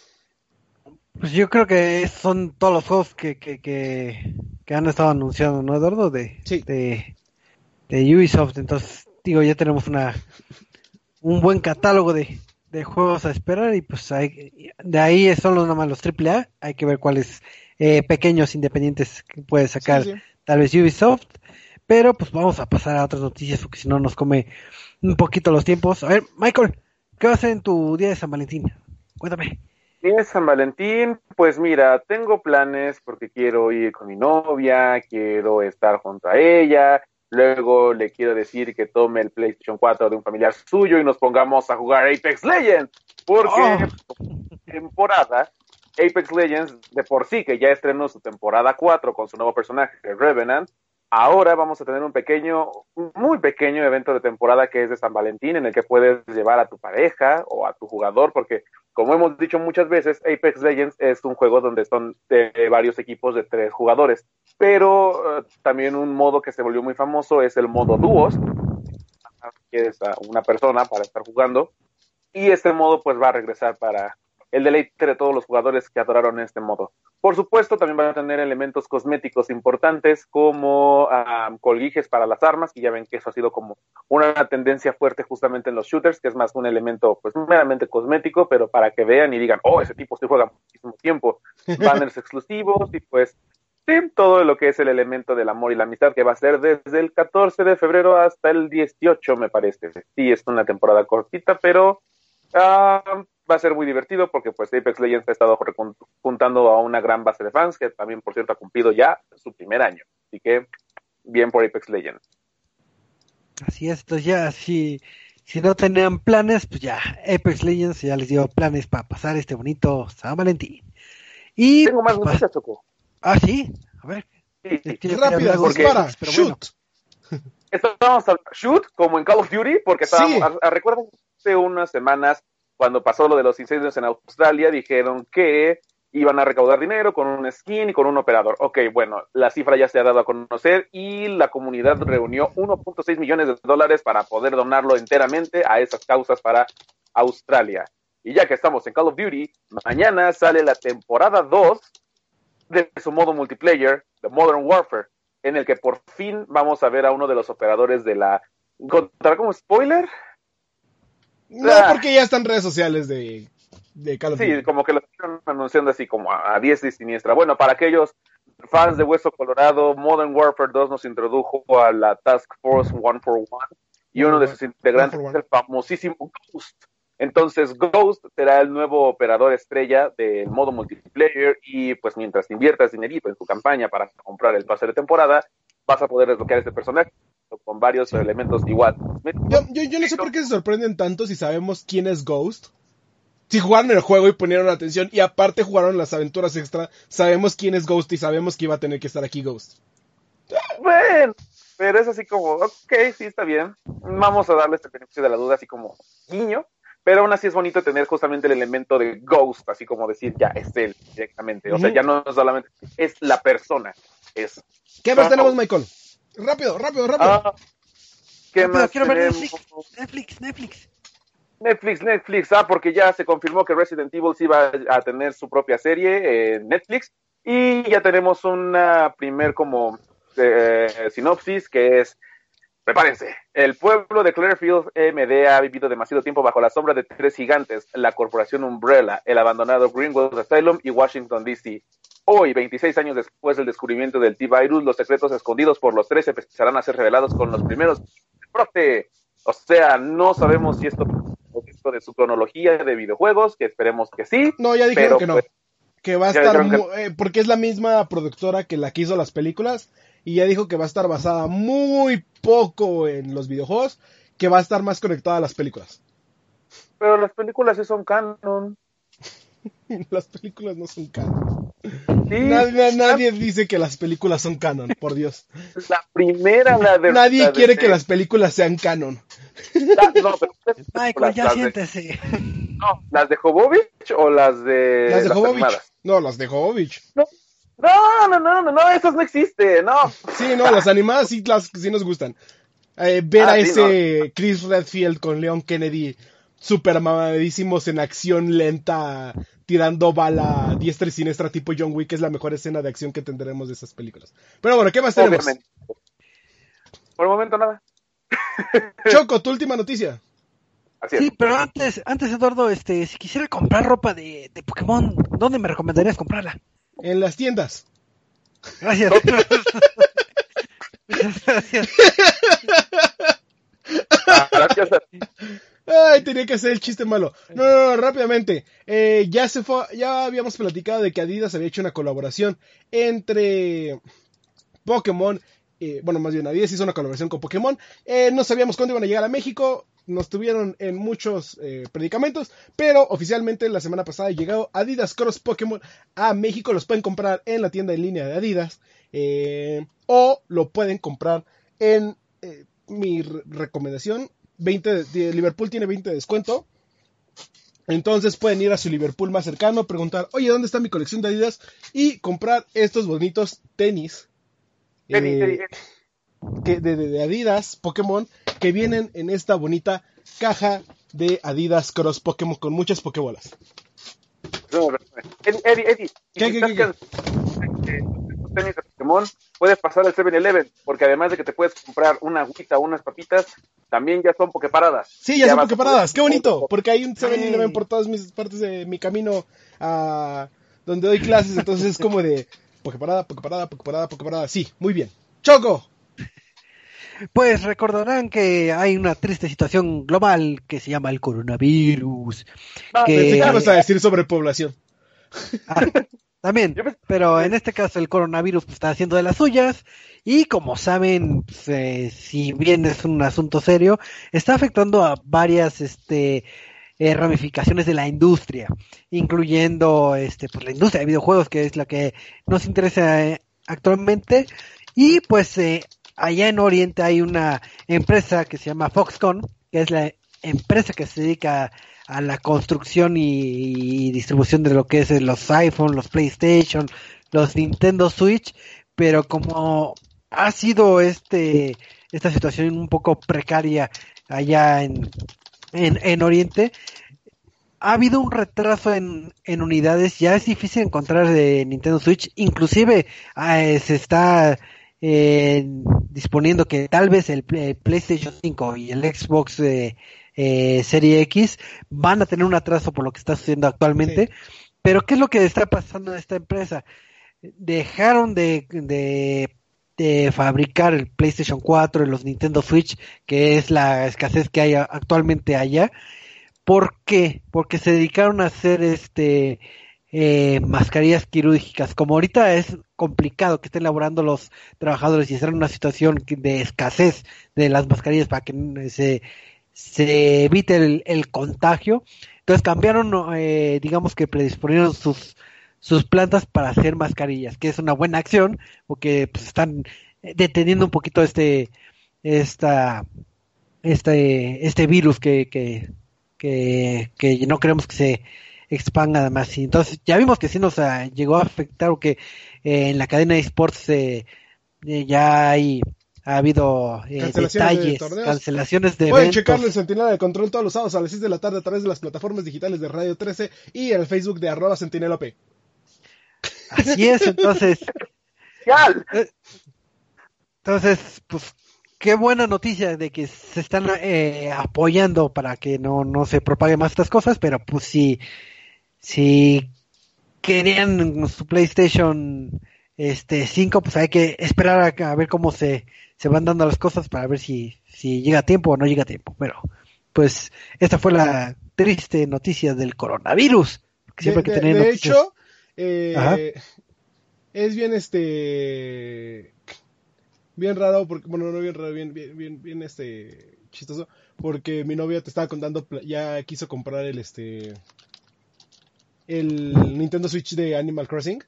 pues yo creo que son todos los juegos que, que, que, que han estado anunciando, ¿no, Eduardo? De, Sí. de, de Ubisoft. Entonces, digo, ya tenemos una un buen catálogo de, de juegos a esperar y pues hay, de ahí son los nada más los AAA. Hay que ver cuáles eh, pequeños independientes que puede sacar sí, sí. tal vez Ubisoft. Pero pues vamos a pasar a otras noticias porque si no nos come un poquito los tiempos. A ver, Michael, ¿qué vas a hacer en tu día de San Valentín? Cuéntame. De San Valentín, pues mira, tengo planes porque quiero ir con mi novia, quiero estar junto a ella, luego le quiero decir que tome el PlayStation 4 de un familiar suyo y nos pongamos a jugar Apex Legends, porque temporada, Apex Legends de por sí que ya estrenó su temporada 4 con su nuevo personaje, Revenant, ahora vamos a tener un pequeño, un muy pequeño evento de temporada que es de San Valentín en el que puedes llevar a tu pareja o a tu jugador porque como hemos dicho muchas veces, Apex Legends es un juego donde son varios equipos de tres jugadores, pero eh, también un modo que se volvió muy famoso es el modo dúos, que es una persona para estar jugando, y este modo pues va a regresar para el deleite de todos los jugadores que adoraron este modo. Por supuesto, también van a tener elementos cosméticos importantes como um, colguijes para las armas, y ya ven que eso ha sido como una tendencia fuerte justamente en los shooters, que es más un elemento pues meramente cosmético, pero para que vean y digan, oh, ese tipo se juega muchísimo tiempo. Banners exclusivos y pues sí, todo lo que es el elemento del amor y la amistad que va a ser desde el 14 de febrero hasta el 18, me parece. Sí, es una temporada cortita, pero uh, va a ser muy divertido porque pues Apex Legends ha estado juntando a una gran base de fans que también por cierto ha cumplido ya su primer año. Así que bien por Apex Legends. Así es, entonces ya si, si no tenían planes, pues ya Apex Legends ya les dio planes para pasar este bonito San Valentín. Y Tengo más pues, noticias, Choco. Ah, sí, a ver. Sí, dispara, Apex, pero bueno. shoot. Estábamos a shoot como en Call of Duty porque estábamos, Sí. a- hace unas semanas cuando pasó lo de los incendios en Australia, dijeron que iban a recaudar dinero con un skin y con un operador. Ok, bueno, la cifra ya se ha dado a conocer y la comunidad reunió 1.6 millones de dólares para poder donarlo enteramente a esas causas para Australia. Y ya que estamos en Call of Duty, mañana sale la temporada 2 de su modo multiplayer, The Modern Warfare, en el que por fin vamos a ver a uno de los operadores de la... ¿Contará como spoiler? No, porque ya están redes sociales de, de Call of Sí, Duty. como que lo están anunciando así como a, a diestra y siniestra. Bueno, para aquellos fans de Hueso Colorado, Modern Warfare 2 nos introdujo a la Task Force One for One y uno de sus integrantes es el famosísimo Ghost. Entonces Ghost será el nuevo operador estrella del modo multiplayer y pues mientras inviertas dinerito en tu campaña para comprar el pase de temporada, vas a poder desbloquear este personaje. Con varios elementos igual. Yo, yo, yo no sé por qué se sorprenden tanto si sabemos quién es Ghost. Si jugaron el juego y ponieron atención y aparte jugaron las aventuras extra, sabemos quién es Ghost y sabemos que iba a tener que estar aquí Ghost. Bueno, pero es así como, ok, sí, está bien. Vamos a darle este beneficio de la duda, así como niño. Pero aún así es bonito tener justamente el elemento de ghost, así como decir, ya, es él directamente. O sea, ya no solamente es la persona, es... ¿Qué más tenemos, Michael? Rápido, rápido, rápido. Ah, ¿Qué Rápido, más quiero ver Netflix, Netflix. Netflix, Netflix, ah, porque ya se confirmó que Resident Evil sí va a tener su propia serie en Netflix y ya tenemos una primer como eh, sinopsis que es, prepárense, el pueblo de Clearfield MD ha vivido demasiado tiempo bajo la sombra de tres gigantes, la corporación Umbrella, el abandonado Greenwood Asylum y Washington DC. Hoy, 26 años después del descubrimiento del T-Virus, los secretos escondidos por los tres empezarán a ser revelados con los primeros brote. O sea, no sabemos si esto esto de su cronología de videojuegos, que esperemos que sí. no, ya dijeron pero, que no. pues, Que va a estar, eh, porque es la misma productora que la que hizo las películas, y ya dijo que va a estar basada muy poco en los videojuegos, que va a estar más conectada a las películas. Pero las películas sí son canon. Las películas no son canon. Sí, Nadie, nadie dice que las películas son canon, por Dios. La primera, la de. Nadie la de- quiere que las películas sean canon. No, pero- Michael, ya las de- siéntese. no, ¿Las de Jovovich o las de. Las de Jovovich. animadas? No, las de Jovovich. No, no, no, no, no, esas no existen, no. Sí, no, las animadas sí, las, sí nos gustan. Eh, ver Ah, a sí, ese Chris Redfield con Leon Kennedy super mamadísimos en acción lenta, tirando bala diestra y siniestra tipo John Wick es la mejor escena de acción que tendremos de esas películas. Pero bueno, ¿qué más tenemos? Obviamente. Por el momento nada. Choco, tu última noticia. Así es. Sí, pero antes, antes Eduardo, este, si quisiera comprar ropa de, de Pokémon, ¿dónde me recomendarías comprarla? En las tiendas. Gracias. Gracias. Ah, gracias a- Ay, tenía que hacer el chiste malo. No, no, no, rápidamente. Eh, ya se fue, ya habíamos platicado de que Adidas había hecho una colaboración entre Pokémon, eh, bueno, más bien Adidas hizo una colaboración con Pokémon. Eh, no sabíamos cuándo iban a llegar a México, nos tuvieron en muchos predicamentos, pero oficialmente la semana pasada llegó Adidas Cross Pokémon a México. Los pueden comprar en la tienda en línea de Adidas o lo pueden comprar en mi re- recomendación 20 de- Liverpool tiene 20 de descuento. Entonces pueden ir a su Liverpool más cercano, preguntar, oye, ¿dónde está mi colección de Adidas? Y comprar estos tenis, tenis, eh, que- de, de- de Adidas Pokémon que vienen en esta bonita caja de Adidas Cross Pokémon con muchas Pokébolas. No, Eddie, Eddie, Eddie, ¿Qué, tenis Pokémon, puedes pasar al 7-Eleven, porque además de que te puedes comprar una agüita o unas papitas, también ya son Poképaradas. Sí, ya, son vas a Poképaradas, qué bonito, porque hay un 7-Eleven Sí. por todas mis partes de mi camino a donde doy clases, entonces es como de Poképarada, Poképarada, Poképarada, Poképarada, sí, muy bien. Choco, Pues recordarán que hay una triste situación global que se llama el coronavirus. Ah, que- pensé que ibas a decir sobre población. Ah, también, pero en este caso el coronavirus pues, está haciendo de las suyas y como saben, pues, eh, si bien es un asunto serio, está afectando a varias este, eh, ramificaciones de la industria, incluyendo este, pues, la industria de videojuegos, que es la que nos interesa eh, actualmente. Y pues eh, allá en Oriente hay una empresa que se llama Foxconn, que es la empresa que se dedica a la construcción y, distribución de lo que es los iPhone, los PlayStation, los Nintendo Switch, pero como ha sido este esta situación un poco precaria allá en, en, en Oriente, ha habido un retraso en, en unidades, ya es difícil encontrar de Nintendo Switch, inclusive eh, se está eh, disponiendo que tal vez el, Play- PlayStation 5 y el Xbox eh, eh, Serie X van a tener un atraso por lo que está sucediendo actualmente. Pero ¿qué es lo que está pasando en esta empresa? Dejaron de, de, de fabricar el PlayStation 4 y los Nintendo Switch, que es la escasez que hay actualmente allá. ¿Por qué? Porque se dedicaron a hacer este eh, mascarillas quirúrgicas. Como ahorita es complicado que estén elaborando los trabajadores y están en una situación de escasez de las mascarillas para que se, se evite el, el contagio, entonces cambiaron, eh, digamos que predisponieron sus, sus plantas para hacer mascarillas, que es una buena acción porque pues, están deteniendo un poquito este, esta, este, este virus que, que, que, que no queremos que se expanda además. Y entonces ya vimos que sí nos ah, llegó a afectar o que eh, en la cadena de esports eh, eh, ya hay ha habido detalles, cancelaciones de Pueden checarlo en Sentinela de Control todos los sábados a las 6 de la tarde a través de las plataformas digitales de Radio 13 y en el Facebook de arroba P. Así es, entonces. entonces, pues qué buena noticia de que se están eh, apoyando para que no, no se propague más estas cosas, pero pues si, si querían su PlayStation este 5, pues hay que esperar a, ver cómo se, se van dando las cosas para ver si, si llega a tiempo o no llega a tiempo. Pero, pues, esta fue la triste noticia del coronavirus. Siempre de, que de hecho, eh, es bien este bien raro, porque, bueno, no bien raro, bien, bien, bien, este, chistoso, porque mi novia te estaba contando, ya quiso comprar el, este, el Nintendo Switch de Animal Crossing.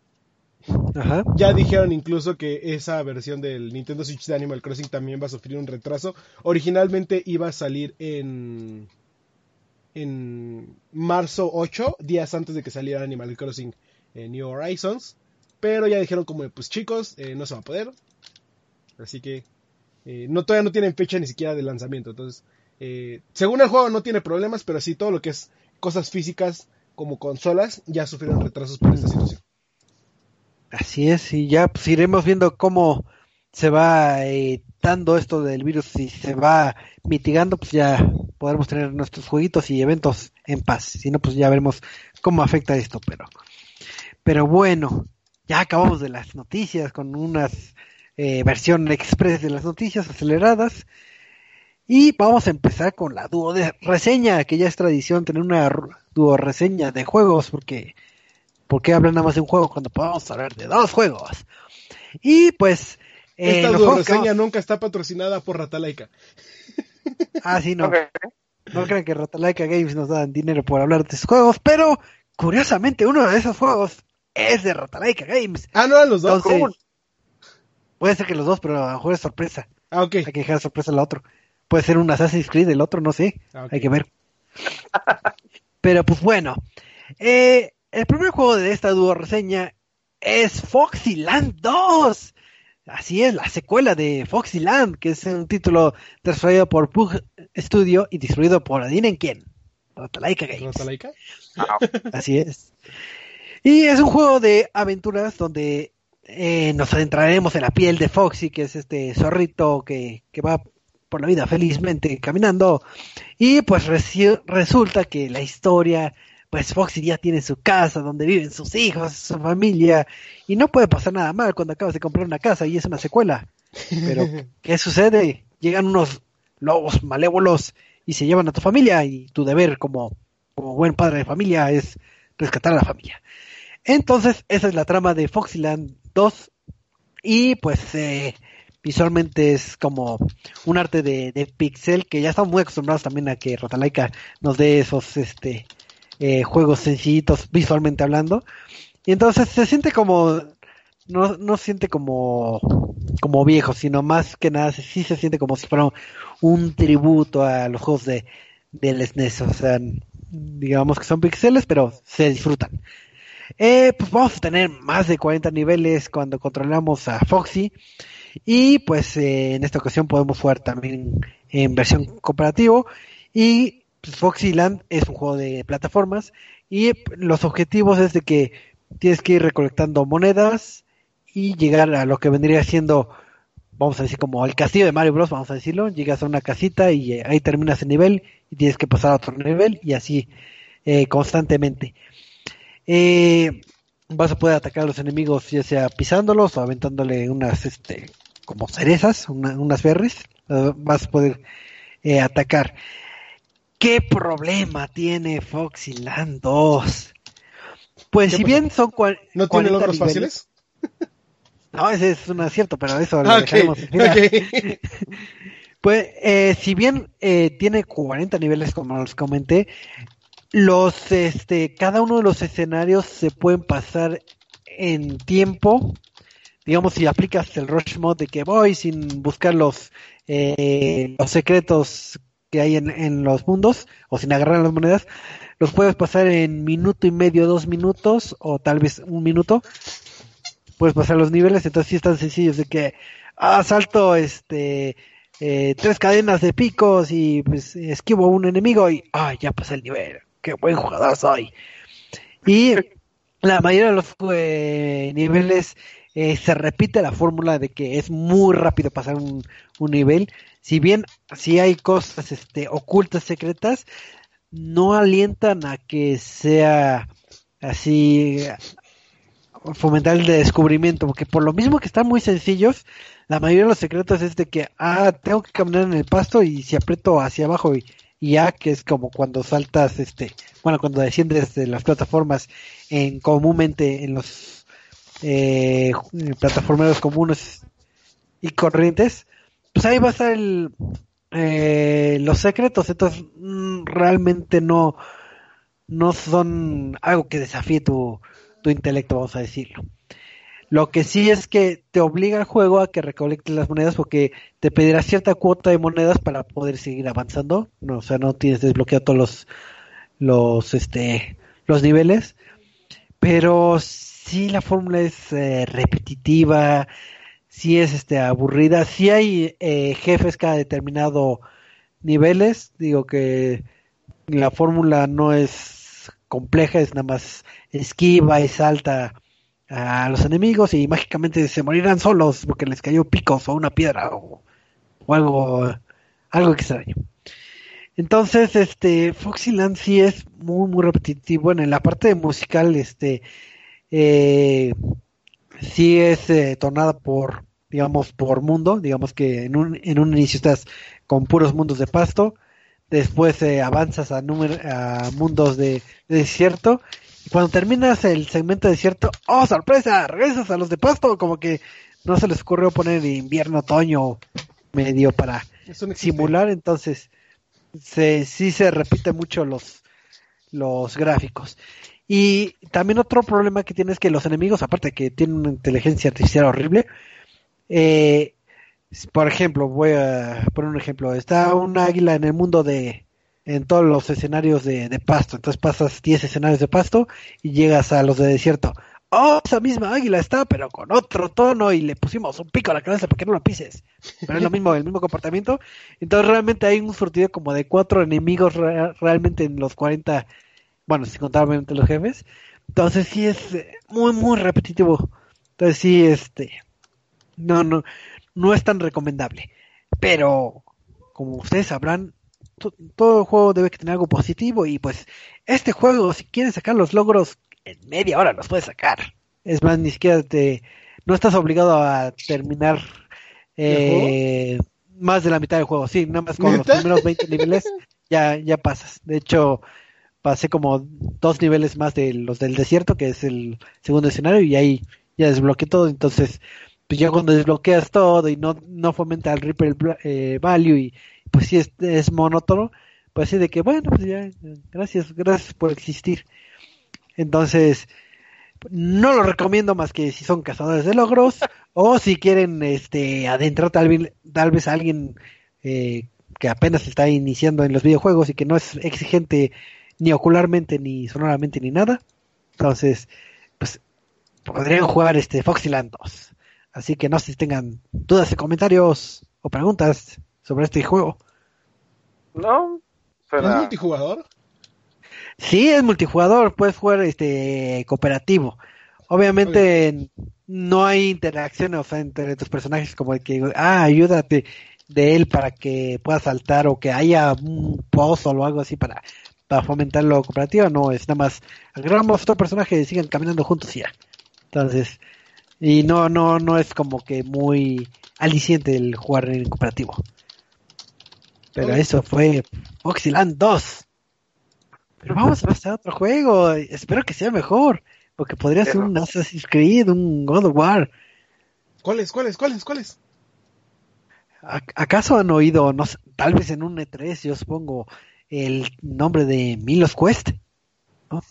Ajá. Ya dijeron incluso que esa versión del Nintendo Switch de Animal Crossing también va a sufrir un retraso. Originalmente iba a salir en en marzo 8, días antes de que saliera Animal Crossing New Horizons. Pero ya dijeron como, pues chicos, eh, no se va a poder. Así que eh, todavía no tienen fecha ni siquiera de lanzamiento. Entonces, eh, según el juego no tiene problemas, pero sí todo lo que es cosas físicas como consolas ya sufrieron retrasos por esta situación. Así es, y ya pues, iremos viendo cómo se va eh, dando esto del virus y se va mitigando, pues ya podremos tener nuestros jueguitos y eventos en paz. Si no, pues ya veremos cómo afecta esto, pero, pero bueno, ya acabamos de las noticias con unas eh, versión express de las noticias aceleradas. Y vamos a empezar con la dúo de reseña, que ya es tradición tener una dúo reseña de juegos, porque ¿por qué hablar nada más de un juego cuando podemos hablar de dos juegos? Y pues... Eh, Esta reseña nunca está patrocinada por Ratalaika. Ah, sí, no. No crean que Ratalaika Games nos dan dinero por hablar de sus juegos, pero curiosamente uno de esos juegos es de Ratalaika Games. Ah, no, los dos. Puede ser que los dos, pero a lo mejor es sorpresa. Ah, ok. Hay que dejar sorpresa al otro. Puede ser un Assassin's Creed, el otro no sé. Ah, Hay que ver. pero pues bueno. Eh, el primer juego de esta dúo reseña es Foxyland 2. Así es, la secuela de Foxyland, que es un título desarrollado por Pug Studio y distribuido por adivinen quién. Rotalaika Games. ¿Rotalaika? Así es. Y es un juego de aventuras donde eh, nos adentraremos en la piel de Foxy, que es este zorrito que, que va por la vida felizmente caminando. Y pues resulta que la historia, pues Foxy ya tiene su casa donde viven sus hijos, su familia, y no puede pasar nada mal cuando acabas de comprar una casa y es una secuela. Pero, ¿qué sucede? Llegan unos lobos malévolos y se llevan a tu familia y tu deber como, como buen padre de familia es rescatar a la familia. Entonces, esa es la trama de Foxyland 2 y pues eh, visualmente es como un arte de, de, pixel que ya estamos muy acostumbrados también a que Rotalaika nos dé esos este eh, juegos sencillitos visualmente hablando y entonces se siente como no, no siente como como viejo sino más que nada sí se siente como si fuera un tributo a los juegos de del SNES o sea digamos que son pixeles pero se disfrutan eh, pues vamos a tener más de 40 niveles cuando controlamos a Foxy. Y pues eh, en esta ocasión podemos jugar también en versión cooperativo. Y pues, Foxyland es un juego de plataformas. Y los objetivos es de que tienes que ir recolectando monedas y llegar a lo que vendría siendo, vamos a decir, como el castillo de Mario Bros. Vamos a decirlo. Llegas a una casita y eh, ahí terminas el nivel y tienes que pasar a otro nivel y así constantemente. Eh, vas a poder atacar a los enemigos ya sea pisándolos o aventándole unas, este, como cerezas, unas berries, vas a poder eh, atacar. ¿Qué problema tiene Foxyland 2? Pues ¿Qué si bien son ¿No 40 tiene logros niveles- fáciles? No, ese es un acierto, pero eso lo Ah, ok, dejaremos al final. ok. Pues, eh, si bien eh, tiene 40 niveles, como los comenté, los, este, cada uno de los escenarios se pueden pasar en tiempo. Digamos, si aplicas el rush mode de que voy sin buscar los, eh, los secretos que hay en, en los mundos, o sin agarrar las monedas, los puedes pasar en minuto y medio, dos minutos, o tal vez un minuto. Puedes pasar los niveles, entonces sí están sencillos de que, ah, salto, este, eh, tres cadenas de picos y pues esquivo a un enemigo y ah ya pasé el nivel. Qué buen jugador soy. Y la mayoría de los eh, niveles eh, se repite la fórmula de que es muy rápido pasar un, un nivel si bien si hay cosas este ocultas secretas no alientan a que sea así fomentar el descubrimiento porque por lo mismo que están muy sencillos la mayoría de los secretos es de que, ah, tengo que caminar en el pasto y si aprieto hacia abajo y, ya, que es como cuando saltas, este, bueno, cuando desciendes de las plataformas en comúnmente en los eh, plataformeros comunes y corrientes, pues ahí va a estar el, eh, los secretos, entonces mm, realmente no, no son algo que desafíe tu, tu intelecto, vamos a decirlo. Lo que sí es que te obliga el juego a que recolectes las monedas porque te pedirá cierta cuota de monedas para poder seguir avanzando. No, o sea, no tienes desbloqueado todos los, los, este, los niveles. Pero sí la fórmula es eh, repetitiva, sí es este, aburrida, sí hay eh, jefes cada determinado niveles. Digo que la fórmula no es compleja, es nada más esquiva y salta a los enemigos y mágicamente se morirán solos porque les cayó picos o una piedra o, algo algo extraño. Entonces, este Foxyland sí es muy muy repetitivo. Bueno, en la parte musical, este eh, sí es eh, por digamos por mundo, digamos que en un en un inicio estás con puros mundos de pasto, después eh, avanzas a, número, a mundos de, de desierto y cuando terminas el segmento de desierto, ¡oh, sorpresa! Regresas a los de pasto, como que no se les ocurrió poner invierno, otoño medio para no simular, entonces se, sí se repite mucho los, los gráficos. Y también otro problema que tiene es que los enemigos, aparte de que tienen una inteligencia artificial horrible, eh, por ejemplo, voy a poner un ejemplo, está un águila en el mundo de, en todos los escenarios de, de pasto. Entonces pasas 10 escenarios de pasto y llegas a los de desierto. Oh, esa misma águila está, pero con otro tono y le pusimos un pico a la cabeza para que no la pises. Pero es lo mismo, el mismo comportamiento. Entonces realmente hay un surtido como de cuatro enemigos re- realmente en los 40, bueno, sin contar obviamente los jefes. Entonces sí es muy, muy repetitivo. Entonces sí, este, no, no, no es tan recomendable. Pero, como ustedes sabrán, to- todo juego debe tener algo positivo y pues este juego si quieres sacar los logros en media hora los puedes sacar. Es más ni siquiera te no estás obligado a terminar eh, más de la mitad del juego. Sí nada más con los primeros 20 niveles ya ya pasas. De hecho pasé como dos niveles más de los del desierto que es el segundo escenario y ahí ya desbloqueé todo. Entonces pues ya cuando desbloqueas todo y no no fomenta el Reaper eh, value y pues es, es monótono pues sí de que bueno pues ya gracias gracias por existir. Entonces no lo recomiendo más que si son cazadores de logros o si quieren este adentrar tal vez tal vez a alguien eh, que apenas está iniciando en los videojuegos y que no es exigente ni ocularmente ni sonoramente ni nada. Entonces pues podrían jugar este Foxyland 2 así que no sé si tengan dudas y comentarios o preguntas sobre este juego No, ¿Es suena... multijugador? Sí, es multijugador, puedes jugar este cooperativo. Obviamente no hay interacción o sea, entre tus personajes como de que, ah, ayúdate de él para que pueda saltar o que haya un puzzle o algo así para, para fomentar lo cooperativo. No, es nada más agarramos otro personaje y sigan caminando juntos y ya. Entonces, y no, no, no es como que muy aliciente el jugar en cooperativo. Pero eso fue Foxyland 2. Pero vamos a pasar a otro juego. Espero que sea mejor. Porque podría ser un Assassin's Creed, un God of War. ¿Cuáles, cuáles, cuáles, cuáles? ¿Acaso han oído, no sé, tal vez en un E3, yo supongo, el nombre de Milos Quest? No.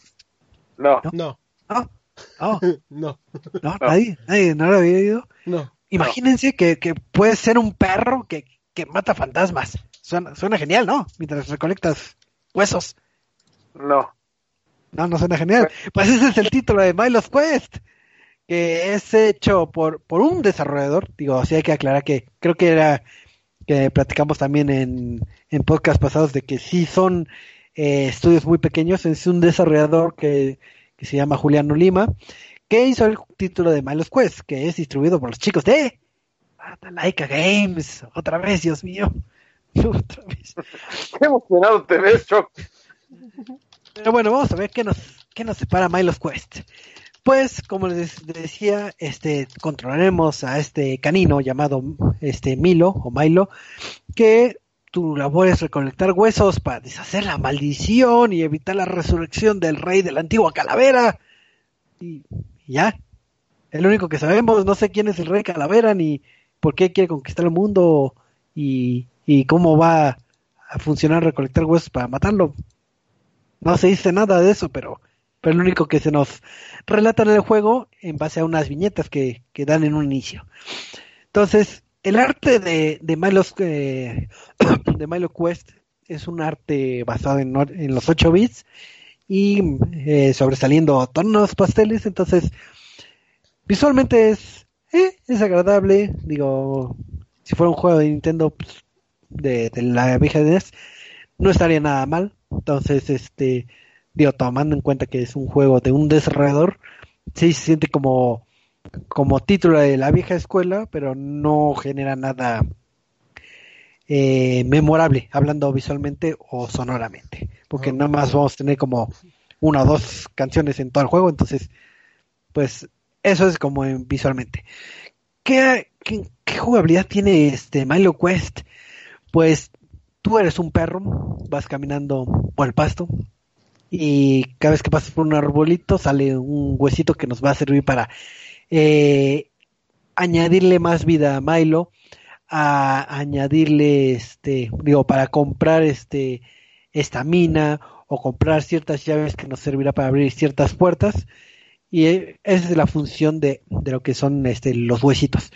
No. No. No. No. No. No, nadie, nadie, no lo había oído. No. Imagínense que, que puede ser un perro que, que mata fantasmas. Suena, suena genial, ¿no? Mientras recolectas huesos. No. No, no suena genial. Pues ese es el título de Milos Quest, que es hecho por, por un desarrollador. Digo, sí hay que aclarar que creo que era que platicamos también en, en podcast pasados de que sí son eh, estudios muy pequeños. Es un desarrollador que, que se llama Juliano Lima, que hizo el título de Milos Quest, que es distribuido por los chicos de Laika Games. Otra vez, Dios mío. Otra vez. Qué emocionado te ves, Choc. Pero bueno, vamos a ver qué nos, qué nos separa Milos Quest. Pues, como les decía, este, controlaremos a este canino llamado este Milo o Milo, que tu labor es recolectar huesos para deshacer la maldición y evitar la resurrección del rey de la antigua calavera. Y, ya, es lo único que sabemos, no sé quién es el rey calavera ni por qué quiere conquistar el mundo y, y cómo va a funcionar recolectar huesos para matarlo. No se dice nada de eso, pero, pero lo único que se nos relata en el juego en base a unas viñetas que, que dan en un inicio. Entonces, el arte de, de Milo, eh, de Milo Quest es un arte basado en, en los 8 bits y eh, sobresaliendo tonos pasteles, entonces visualmente es, eh, es agradable, digo, si fuera un juego de Nintendo pues, de, de, la vieja de NES, no estaría nada mal, entonces este, digo, tomando en cuenta que es un juego de un desarrollador, sí se siente como como título de la vieja escuela, pero no genera nada eh, memorable, hablando visualmente o sonoramente, porque nada más vamos a tener como una o dos canciones en todo el juego, entonces, pues eso es como en, visualmente. ¿Qué, ¿Qué, qué, jugabilidad tiene este Milo Quest? Pues tú eres un perro, vas caminando por el pasto y cada vez que pasas por un arbolito sale un huesito que nos va a servir para eh, añadirle más vida a Milo, a añadirle este, digo, para comprar este estamina o comprar ciertas llaves que nos servirá para abrir ciertas puertas y esa es la función de, de lo que son este, los huesitos.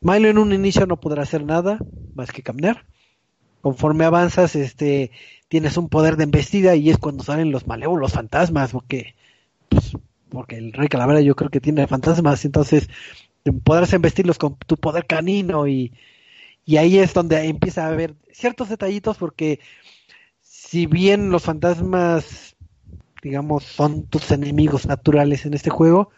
Milo en un inicio no podrá hacer nada más que caminar. Conforme avanzas, este, tienes un poder de embestida y es cuando salen los malévolos fantasmas, porque pues, porque el rey calavera yo creo que tiene fantasmas, entonces podrás embestirlos con tu poder canino y, y ahí es donde empieza a haber ciertos detallitos porque si bien los fantasmas digamos son tus enemigos naturales en este juego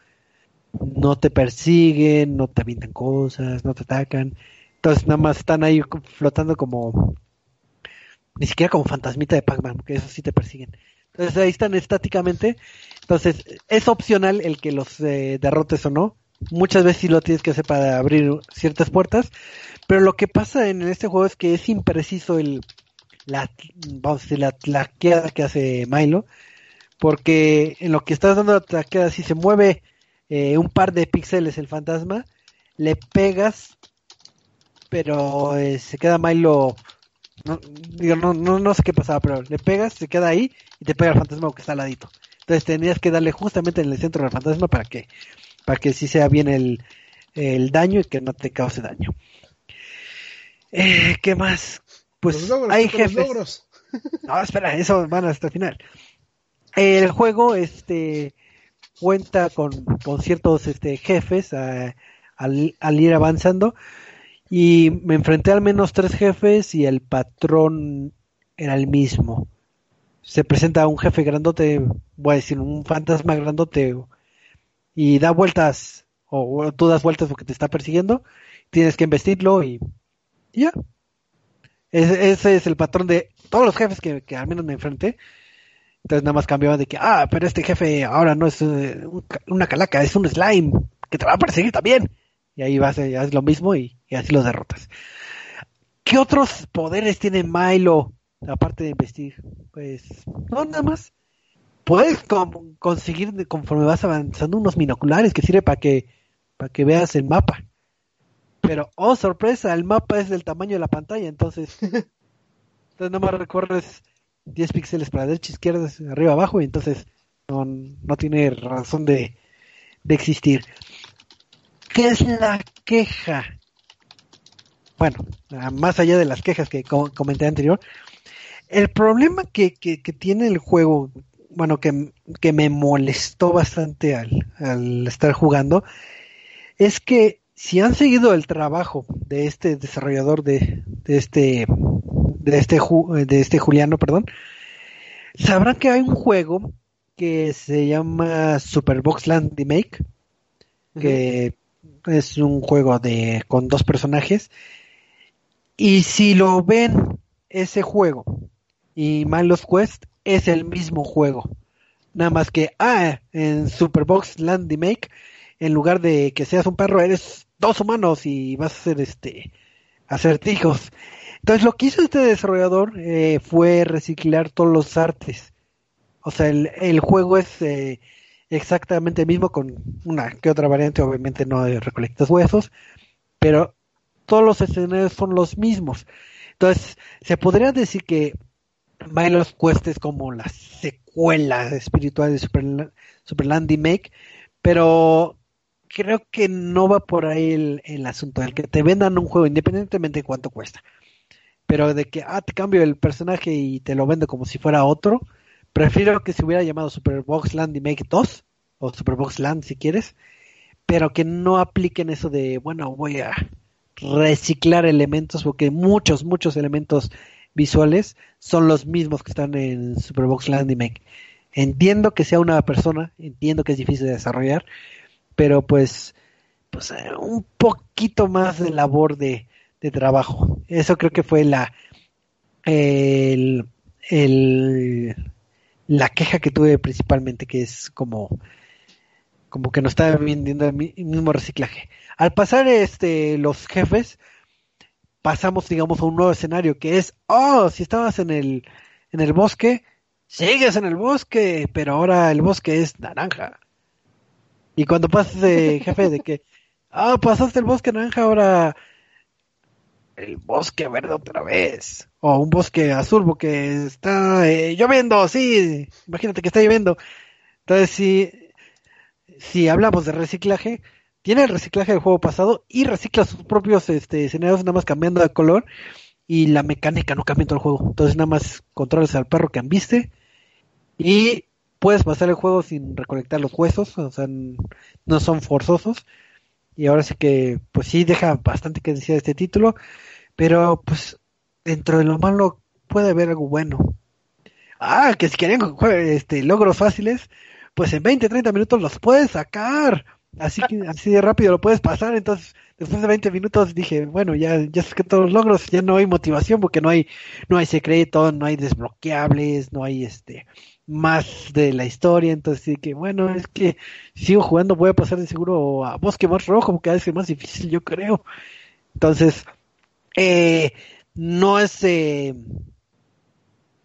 no te persiguen, no te avientan cosas, no te atacan, entonces nada más están ahí flotando como ni siquiera como fantasmita de Pac-Man, porque eso sí te persiguen. Entonces ahí están estáticamente. Entonces es opcional el que los eh, derrotes o no. Muchas veces sí lo tienes que hacer para abrir ciertas puertas. Pero lo que pasa en este juego es que es impreciso el la vamos a decir la tlaqueada que hace Milo. Porque en lo que estás dando la tlaqueada, si se mueve eh, un par de píxeles el fantasma, le pegas, pero eh, se queda Milo no, digo, no, no, no sé qué pasaba, pero le pegas, se queda ahí y te pega el fantasma que está al ladito. Entonces tenías que darle justamente en el centro del fantasma para que, para que sí sea bien el, el daño y que no te cause daño. Eh, ¿Qué más? Pues logros, hay jefes. No, espera, eso van hasta el final. El juego, este, cuenta con, con ciertos este, jefes a, al, al ir avanzando y me enfrenté al menos tres jefes y el patrón era el mismo. Se presenta un jefe grandote, voy a decir, un fantasma grandote y da vueltas, o, o tú das vueltas porque te está persiguiendo, tienes que investirlo y, ya. Ese, es el patrón de todos los jefes que, que, al menos me enfrenté. Entonces nada más cambiaba de que, ah, pero este jefe ahora no es uh, un, una calaca, es un slime que te va a perseguir también. Y ahí vas, haces lo mismo y, y así los derrotas. ¿Qué otros poderes tiene Milo aparte de investir? Pues no, nada más. puedes com- conseguir conforme vas avanzando unos binoculares que sirve para que para que veas el mapa. Pero oh sorpresa, el mapa es del tamaño de la pantalla, entonces entonces nomás recorres 10 píxeles para derecha, izquierda, arriba, abajo y entonces no, no tiene razón de, de existir. ¿Qué es la queja? Bueno, más allá de las quejas que co- comenté anterior, el problema que, que, que tiene el juego, bueno, que, que me molestó bastante al, al estar jugando, es que si han seguido el trabajo de este desarrollador de, de este de este Ju- de este Juliano, perdón, sabrán que hay un juego que se llama Superbox Land Remake, que es un juego de con dos personajes y si lo ven ese juego y Malos Quest es el mismo juego. Nada más que ah en Superbox Land Remake en lugar de que seas un perro eres dos humanos y vas a hacer este acertijos. Entonces lo que hizo este desarrollador eh, fue reciclar todos los artes. O sea el, el juego es eh, exactamente el mismo con una que otra variante, obviamente no de recolectas huesos, pero todos los escenarios son los mismos. Entonces, se podría decir que Milo's Quest es como la secuela espiritual de Super, Superland Remake, pero creo que no va por ahí el, asunto, el que te vendan un juego independientemente de cuánto cuesta. Pero de que, ah, te cambio el personaje y te lo vendo como si fuera otro, Prefiero que se hubiera llamado Superbox Land Remake 2 o Superbox Land si quieres, pero que no apliquen eso de, bueno, voy a reciclar elementos porque muchos, muchos elementos visuales son los mismos que están en Superbox Land Remake. Entiendo que sea una persona, entiendo que es difícil de desarrollar, pero pues, pues eh, un poquito más de labor de, de trabajo. Eso creo que fue la el, el la queja que tuve principalmente, que es como, como que no estaba vendiendo el mismo reciclaje. Al pasar este los jefes, pasamos digamos a un nuevo escenario que es, oh, si estabas en el, en el bosque, sigues en el bosque, pero ahora el bosque es naranja. Y cuando pasas de jefe de que, ah, pasaste el bosque naranja, ahora el bosque verde otra vez. O un bosque azul porque está eh, lloviendo, sí. Imagínate que está lloviendo. Entonces, si, si hablamos de reciclaje, tiene el reciclaje del juego pasado y recicla sus propios este, escenarios nada más cambiando de color y la mecánica no cambia todo el juego. Entonces nada más controlas al perro que ambiste y puedes pasar el juego sin recolectar los huesos, o sea, no son forzosos. Y ahora sí que, pues sí, deja bastante que decir este título, pero pues dentro de lo malo puede haber algo bueno. Ah, que si quieren este, logros fáciles, pues en 20, 30 minutos los puedes sacar. Así que así de rápido lo puedes pasar. Entonces, después de 20 minutos dije, bueno, ya, ya saqué todos los logros, ya no hay motivación porque no hay, no hay secreto, no hay desbloqueables, no hay este más de la historia. Entonces dije, bueno, es que si sigo jugando voy a pasar de seguro a Bosque Más Rojo, porque a ser más difícil, yo creo. Entonces, eh, no es eh,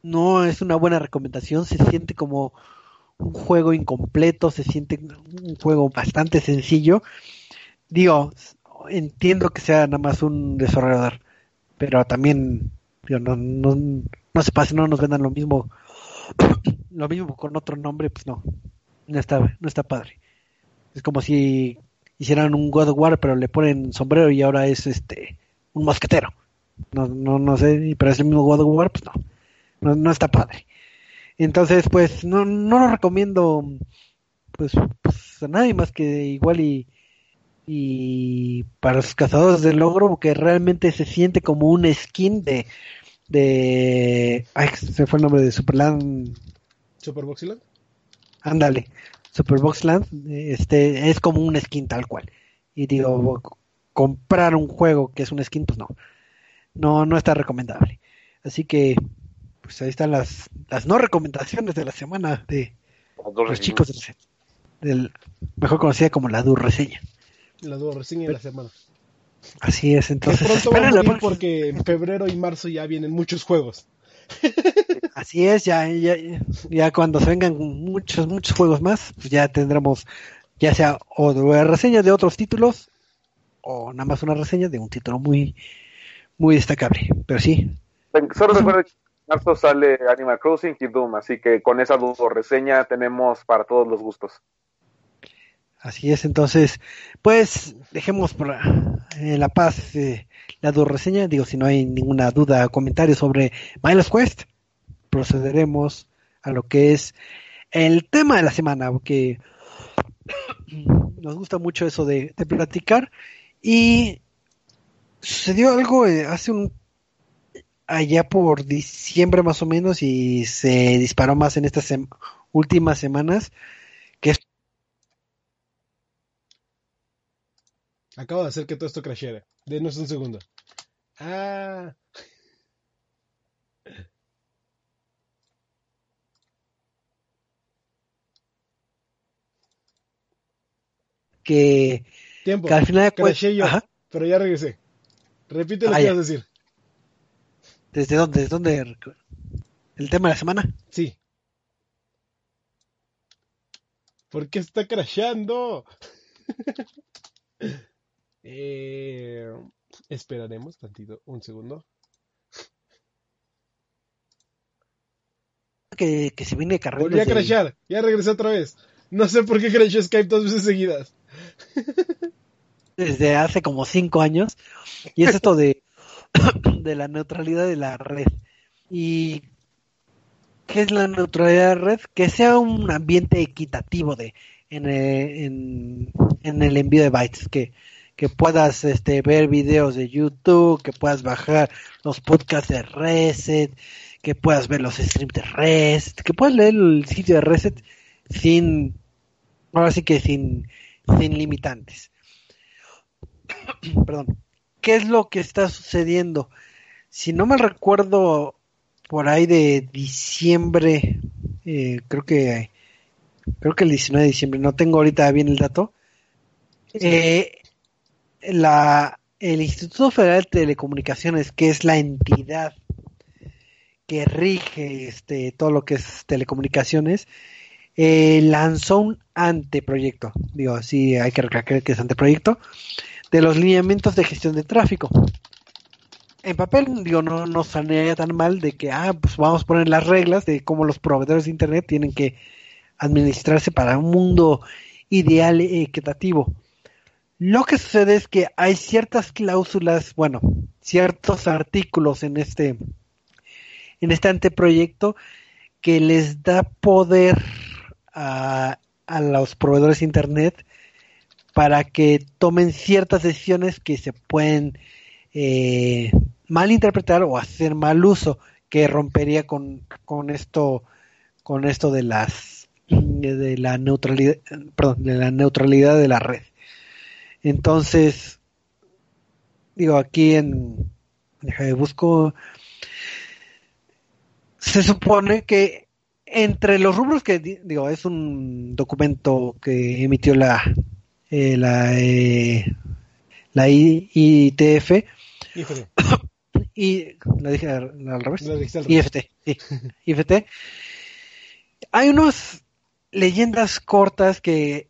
no es una buena recomendación, se siente como un juego incompleto, se siente un juego bastante sencillo. Digo, entiendo que sea nada más un desarrollador, pero también digo, no, no, no se pase, no nos vendan lo mismo, lo mismo con otro nombre, pues no, no está, no está padre. Es como si hicieran un God of War, pero le ponen sombrero y ahora es este un mosquetero. No, no, no sé, pero es el mismo God of War, pues no, no, no está padre. Entonces, pues no, no lo recomiendo pues, pues a nadie más que igual y, y para los cazadores del logro, porque realmente se siente como un skin de de ay, se fue el nombre de Superland, Superboxyland. ándale, Superbox Land, este es como un skin tal cual. Y digo, comprar un juego que es un skin, pues no, no, no está recomendable. Así que, pues ahí están las, las no recomendaciones de la semana de Las dos los chicos del, del mejor conocida como la Dur reseña. La reseña de la semana. Así es, entonces pronto va a esperen la morir próxima- porque en febrero y marzo ya vienen muchos juegos. Así es, ya, ya, ya cuando se vengan muchos, muchos juegos más, pues ya tendremos ya sea o de reseñas de otros títulos o nada más una reseña de un título muy, muy destacable. Pero sí. Solo en marzo sale Animal Crossing y Doom, así que con esa reseña tenemos para todos los gustos. Así es, entonces, pues dejemos por eh, la paz eh, la reseña. Digo, si no hay ninguna duda o comentario sobre Miles Quest, procederemos a lo que es el tema de la semana, porque nos gusta mucho eso de, platicar. Y sucedió algo eh, hace un allá por diciembre más o menos y se disparó más en estas últimas semanas que es Acabo de hacer que todo esto crasheara. Denos un segundo. Ah. que, Tiempo. que al final de Crasheé yo, pero ya regresé. Repite lo Ah, que ibas a decir. ¿Desde dónde? ¿Desde dónde? ¿El tema de la semana? Sí. ¿Por qué está crasheando? Eh, esperaremos tantito, un segundo. Que, que se viene cargando Volví a crashear, ya regresé otra vez. No sé por qué crasheó Skype dos veces seguidas. desde hace como cinco años y es esto de, de la neutralidad de la red. Y qué es la neutralidad de la red que sea un ambiente equitativo de en, eh, en, en el envío de bytes que, que puedas este ver videos de YouTube que puedas bajar los podcasts de Reset que puedas ver los streams de Reset que puedas leer el sitio de Reset sin ahora sí que sin sin limitantes. Perdón, ¿qué es lo que está sucediendo? Si no mal recuerdo, por ahí de diciembre, eh, creo que creo que el 19 de diciembre, no tengo ahorita bien el dato, eh, la, el Instituto Federal de Telecomunicaciones, que es la entidad que rige este, todo lo que es telecomunicaciones, eh, lanzó un anteproyecto, digo, sí hay que recalcar que es anteproyecto, de los lineamientos de gestión de tráfico. En papel, digo, no nos saldría tan mal de que, ah, pues vamos a poner las reglas de cómo los proveedores de Internet tienen que administrarse para un mundo ideal e equitativo. Lo que sucede es que hay ciertas cláusulas, bueno, ciertos artículos en este, en este anteproyecto que les da poder a, a los proveedores de Internet para que tomen ciertas decisiones que se pueden eh, malinterpretar o hacer mal uso que rompería con, con esto con esto de las de la neutralidad perdón, de la neutralidad de la red. Entonces digo aquí en déjame busco se supone que entre los rubros que di- digo es un documento que emitió la eh, la eh, la I- ITF Y la dije al, al revés. Lo dijiste al revés. IFT sí. IFT hay unas leyendas cortas que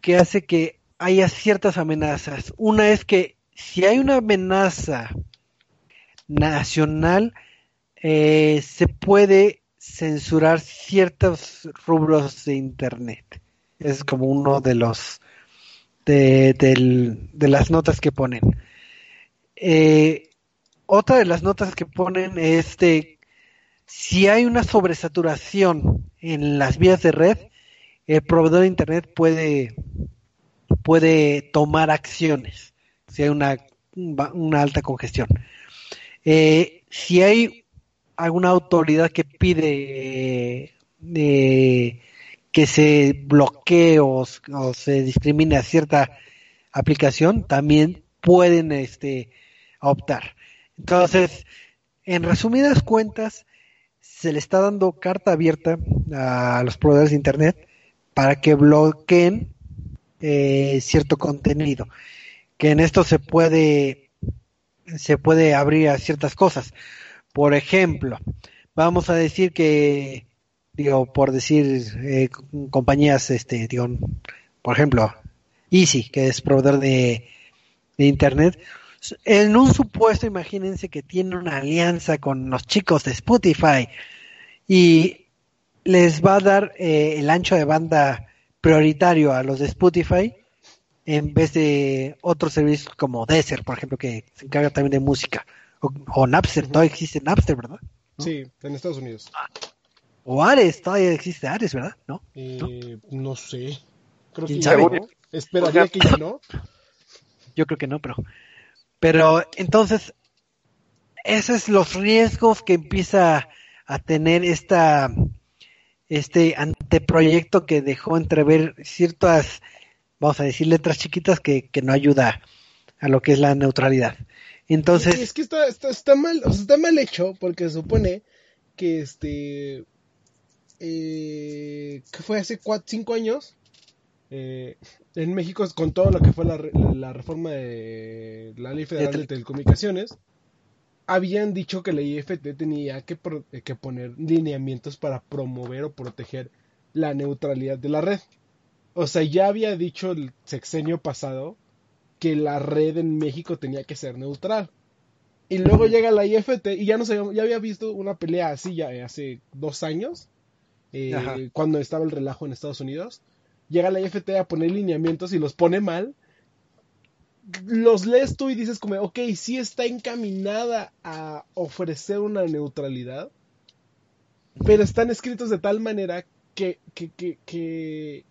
que hace que haya ciertas amenazas. Una es que si hay una amenaza nacional eh, se puede censurar ciertos rubros de internet. Es como uno de los de, del- de las notas que ponen. Eh, otra de las notas que ponen es de si hay una sobresaturación en las vías de red el proveedor de internet puede puede tomar acciones si hay una, una alta congestión eh, si hay alguna autoridad que pide eh, eh, que se bloquee o, o se discrimine a cierta aplicación, también pueden este, optar. Entonces, en resumidas cuentas, se le está dando carta abierta a los proveedores de Internet para que bloqueen eh, cierto contenido. Que en esto se puede, se puede abrir a ciertas cosas. Por ejemplo, vamos a decir que, digo, por decir eh, compañías, este, digo, por ejemplo, Easy, que es proveedor de, de Internet, en un supuesto, imagínense que tiene una alianza con los chicos de Spotify y les va a dar eh, el ancho de banda prioritario a los de Spotify en vez de otros servicios como Deezer, por ejemplo, que se encarga también de música. O, o Napster, todavía existe Napster, ¿verdad? ¿No? Sí, en Estados Unidos. O Ares, todavía existe Ares, ¿verdad? ¿No? Eh, no sé. Creo que ¿Quién ya no. Esperaría que ya no. Yo creo que no, pero... Pero entonces, esos es los riesgos que empieza a tener esta este anteproyecto que dejó entrever ciertas, vamos a decir, letras chiquitas que, que no ayuda a lo que es la neutralidad. Entonces, es que está, está, está mal, o sea, está mal hecho porque se supone que este eh, fue hace cuatro, cinco años eh, en México con todo lo que fue la, la reforma de la ley federal de tele- telecomunicaciones habían dicho que la IFT tenía que, pro- eh, que poner lineamientos para promover o proteger la neutralidad de la red. O sea, ya había dicho el sexenio pasado que la red en México tenía que ser neutral. Y luego llega la IFT y ya no sé, ya había visto una pelea así ya eh, hace dos años, eh, cuando estaba el relajo en Estados Unidos. Llega la IFT a poner lineamientos y los pone mal. Los lees tú y dices como, ok, sí está encaminada a ofrecer una neutralidad, pero están escritos de tal manera que, que, que,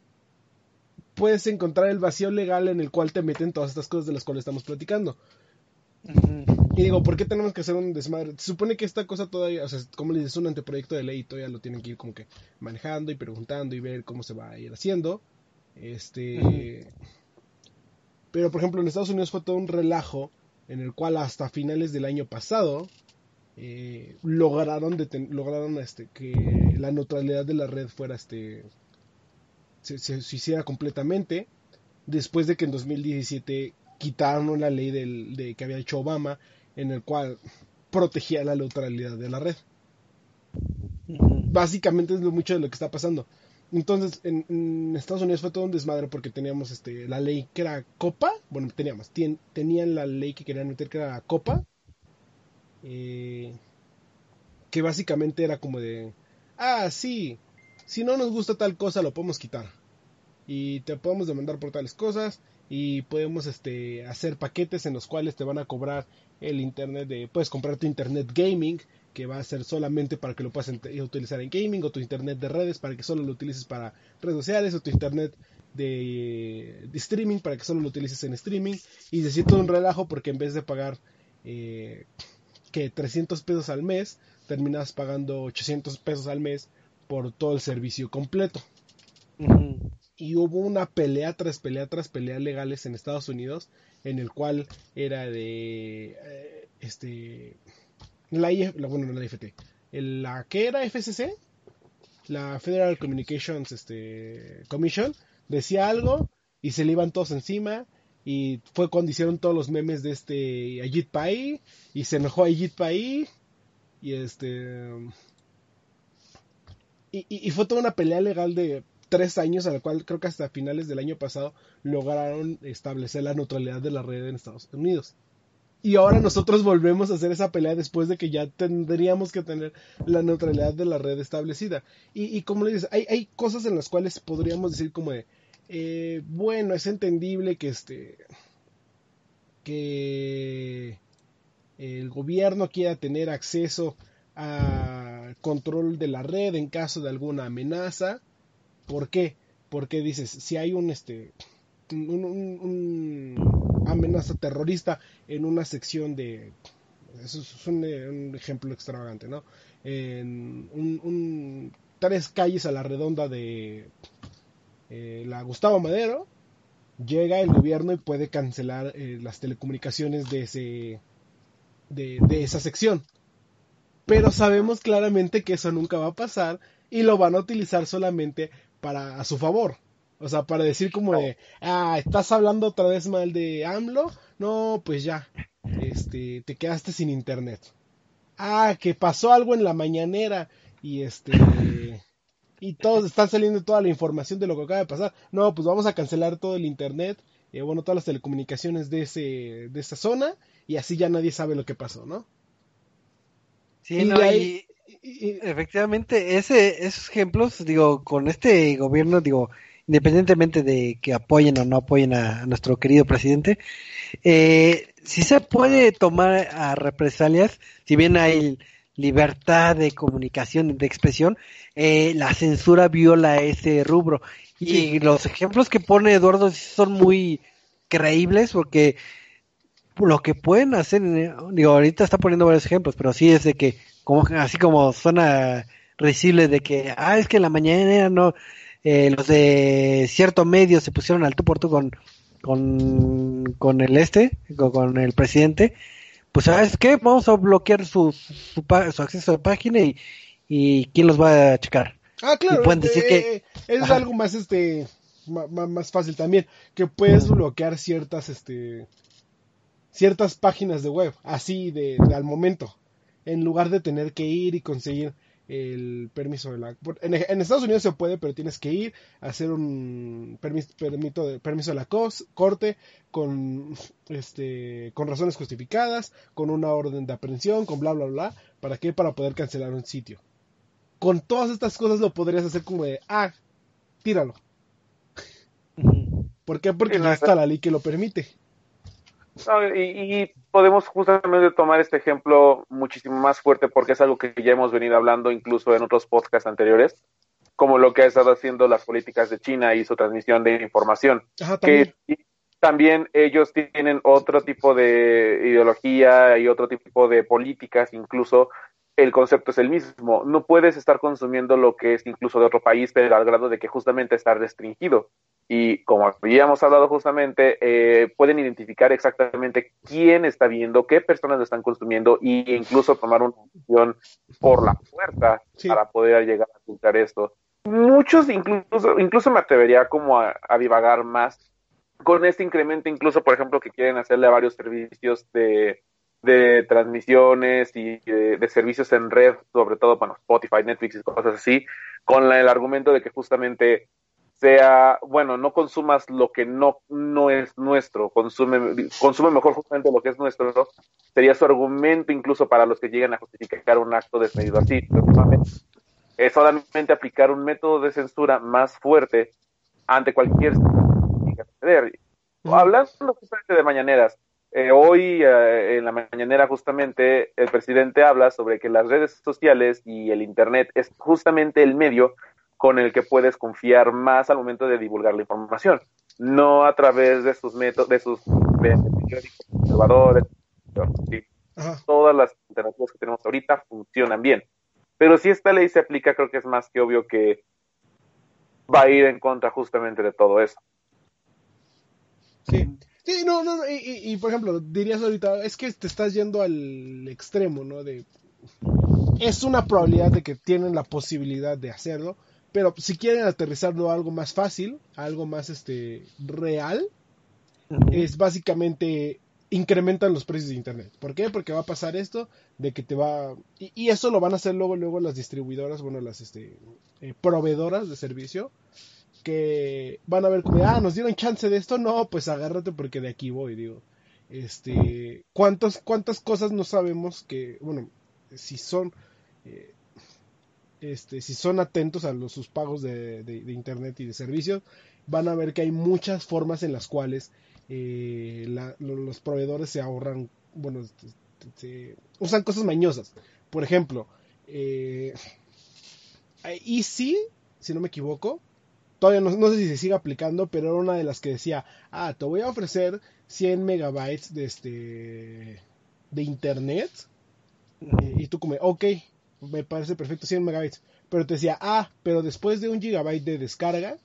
puedes encontrar el vacío legal en el cual te meten todas estas cosas de las cuales estamos platicando. Y digo, ¿por qué tenemos que hacer un desmadre? Se supone que esta cosa todavía, o sea, como les dices, es un anteproyecto de ley y todavía lo tienen que ir como que manejando y preguntando y ver cómo se va a ir haciendo. Este. Pero, por ejemplo, en Estados Unidos fue todo un relajo en el cual hasta finales del año pasado eh, lograron, lograron este, que la neutralidad de la red fuera este. Se, se- se hiciera completamente. Después de que en 2017 quitaron una ley del, de, que había hecho Obama en el cual protegía la neutralidad de la red. Básicamente es lo mucho de lo que está pasando. Entonces, en, en Estados Unidos fue todo un desmadre porque teníamos este la ley que era Copa. Bueno, teníamos, tenían la ley que querían meter que era Copa. eh, que básicamente era como de, ah, sí, si no nos gusta tal cosa lo podemos quitar. Y te podemos demandar por tales cosas y podemos este hacer paquetes en los cuales te van a cobrar el internet de puedes comprar tu internet gaming que va a ser solamente para que lo puedas utilizar en gaming o tu internet de redes para que solo lo utilices para redes sociales o tu internet de, de streaming para que solo lo utilices en streaming. Y se siente un relajo porque en vez de pagar eh, que 300 pesos al mes terminas pagando 800 pesos al mes por todo el servicio completo. Y hubo una pelea tras pelea tras pelea legales en Estados Unidos en el cual era de eh, este la, IF la bueno no la IFT la que era FCC la Federal Communications este, Commission decía algo y se le iban todos encima y fue cuando hicieron todos los memes de este Ajit Pai y se enojó Ajit Pai y este y- y fue toda una pelea legal de tres años, a la cual creo que hasta finales del año pasado lograron establecer la neutralidad de la red en Estados Unidos. Y ahora nosotros volvemos a hacer esa pelea después de que ya tendríamos que tener la neutralidad de la red establecida. Y, y como le dices, hay, hay cosas en las cuales podríamos decir como de, eh, bueno, es entendible que este, que el gobierno quiera tener acceso a control de la red en caso de alguna amenaza. ¿Por qué? Porque dices, si hay un este un, amenaza terrorista en una sección de eso es un, ejemplo extravagante, ¿no? En un- tres calles a la redonda de eh, la Gustavo Madero, llega el gobierno y puede cancelar eh, las telecomunicaciones de ese de, de esa sección. Pero sabemos claramente que eso nunca va a pasar y lo van a utilizar solamente para a su favor. O sea, para decir como de, ah, estás hablando otra vez mal de AMLO, no, pues ya, este, te quedaste sin internet. ah, que pasó algo en la mañanera y este y todos están saliendo toda la información de lo que acaba de pasar. No, pues vamos a cancelar todo el internet, eh, bueno, todas las telecomunicaciones de ese de esa zona y así ya nadie sabe lo que pasó, ¿no? Sí, Y no, ahí- y- Y- efectivamente, ese, esos ejemplos, digo, con este gobierno, digo, independientemente de que apoyen o no apoyen a, a nuestro querido presidente, eh, sí se puede tomar a represalias, si bien hay libertad de comunicación, de expresión, eh, la censura viola ese rubro. Y los ejemplos que pone Eduardo son muy creíbles porque lo que pueden hacer, digo, ahorita está poniendo varios ejemplos, pero sí es de que, como así como suena risible de que, ah, es que en la mañana no, eh, los de cierto medio se pusieron al tú por tú con, con, con el este, con, con el presidente, pues sabes qué, vamos a bloquear su, su, acceso a la página y, y quién los va a checar. Ah, claro. Y pueden decir eh, que- eh, es Ajá. algo más este ma- más fácil también que puedes bloquear ciertas este ciertas páginas de web así de, de al momento en lugar de tener que ir y conseguir el permiso de la en, en Estados Unidos se puede pero tienes que ir a hacer un permiso permito de, permiso de la cos- corte con este con razones justificadas con una orden de aprehensión con bla bla bla para qué para poder cancelar un sitio con todas estas cosas lo podrías hacer como de, ah, tíralo. ¿Por qué? Porque no, está la ley que lo permite. No, y, y podemos justamente tomar este ejemplo muchísimo más fuerte porque es algo que ya hemos venido hablando incluso en otros podcasts anteriores, como lo que ha estado haciendo las políticas de China y su transmisión de información. Ajá, también. que también ellos tienen otro tipo de ideología y otro tipo de políticas, incluso el concepto es el mismo. No puedes estar consumiendo lo que es incluso de otro país, pero al grado de que justamente está restringido. Y como habíamos hablado justamente, eh, pueden identificar exactamente quién está viendo, qué personas lo están consumiendo e incluso tomar una decisión por la fuerza Sí. para poder llegar a ocultar esto. Muchos incluso, incluso me atrevería como a, a divagar más con este incremento, incluso por ejemplo que quieren hacerle a varios servicios de, de transmisiones y de, de servicios en red, sobre todo, bueno, Spotify, Netflix y cosas así, con la- el argumento de que justamente sea, bueno, no consumas lo que no, no es nuestro, consume, consume mejor justamente lo que es nuestro, sería su argumento incluso para los que llegan a justificar un acto desmedido así. Es solamente aplicar un método de censura más fuerte ante cualquier. Hablando justamente de mañaneras, eh, hoy eh, en la mañanera justamente el presidente habla sobre que las redes sociales y el Internet es justamente el medio con el que puedes confiar más al momento de divulgar la información, no a través de sus métodos, de sus periódicos conservadores. Sí. Todas las alternativas que tenemos ahorita funcionan bien. Pero si esta ley se aplica, creo que es más que obvio que va a ir en contra justamente de todo eso. Sí. Sí, no, no, no, y, y- y, por ejemplo, dirías ahorita, es que te estás yendo al extremo, ¿no? De, es una probabilidad de que tienen la posibilidad de hacerlo, pero si quieren aterrizarlo a algo más fácil, a algo más este real, es básicamente incrementan los precios de internet. ¿Por qué? Porque va a pasar esto de que te va y, y eso lo van a hacer luego luego las distribuidoras, bueno, las este eh, proveedoras de servicio que van a ver como, ah, nos dieron chance de esto, no, pues agárrate porque de aquí voy, digo. Este, ¿cuántas cuántas cosas no sabemos que, bueno, si son eh, este, si son atentos a los, sus pagos de, de- de internet y de servicios, van a ver que hay muchas formas en las cuales eh, la- los proveedores se ahorran, bueno, este, se- usan cosas mañosas. Por ejemplo, eh, Easy, si no me equivoco, todavía no, no sé si se sigue aplicando, pero era una de las que decía, ah, te voy a ofrecer 100 megabytes de este de internet eh, y tú como, ok, me parece perfecto 100 megabytes. Pero te decía, ah, pero después de un gigabyte de descarga,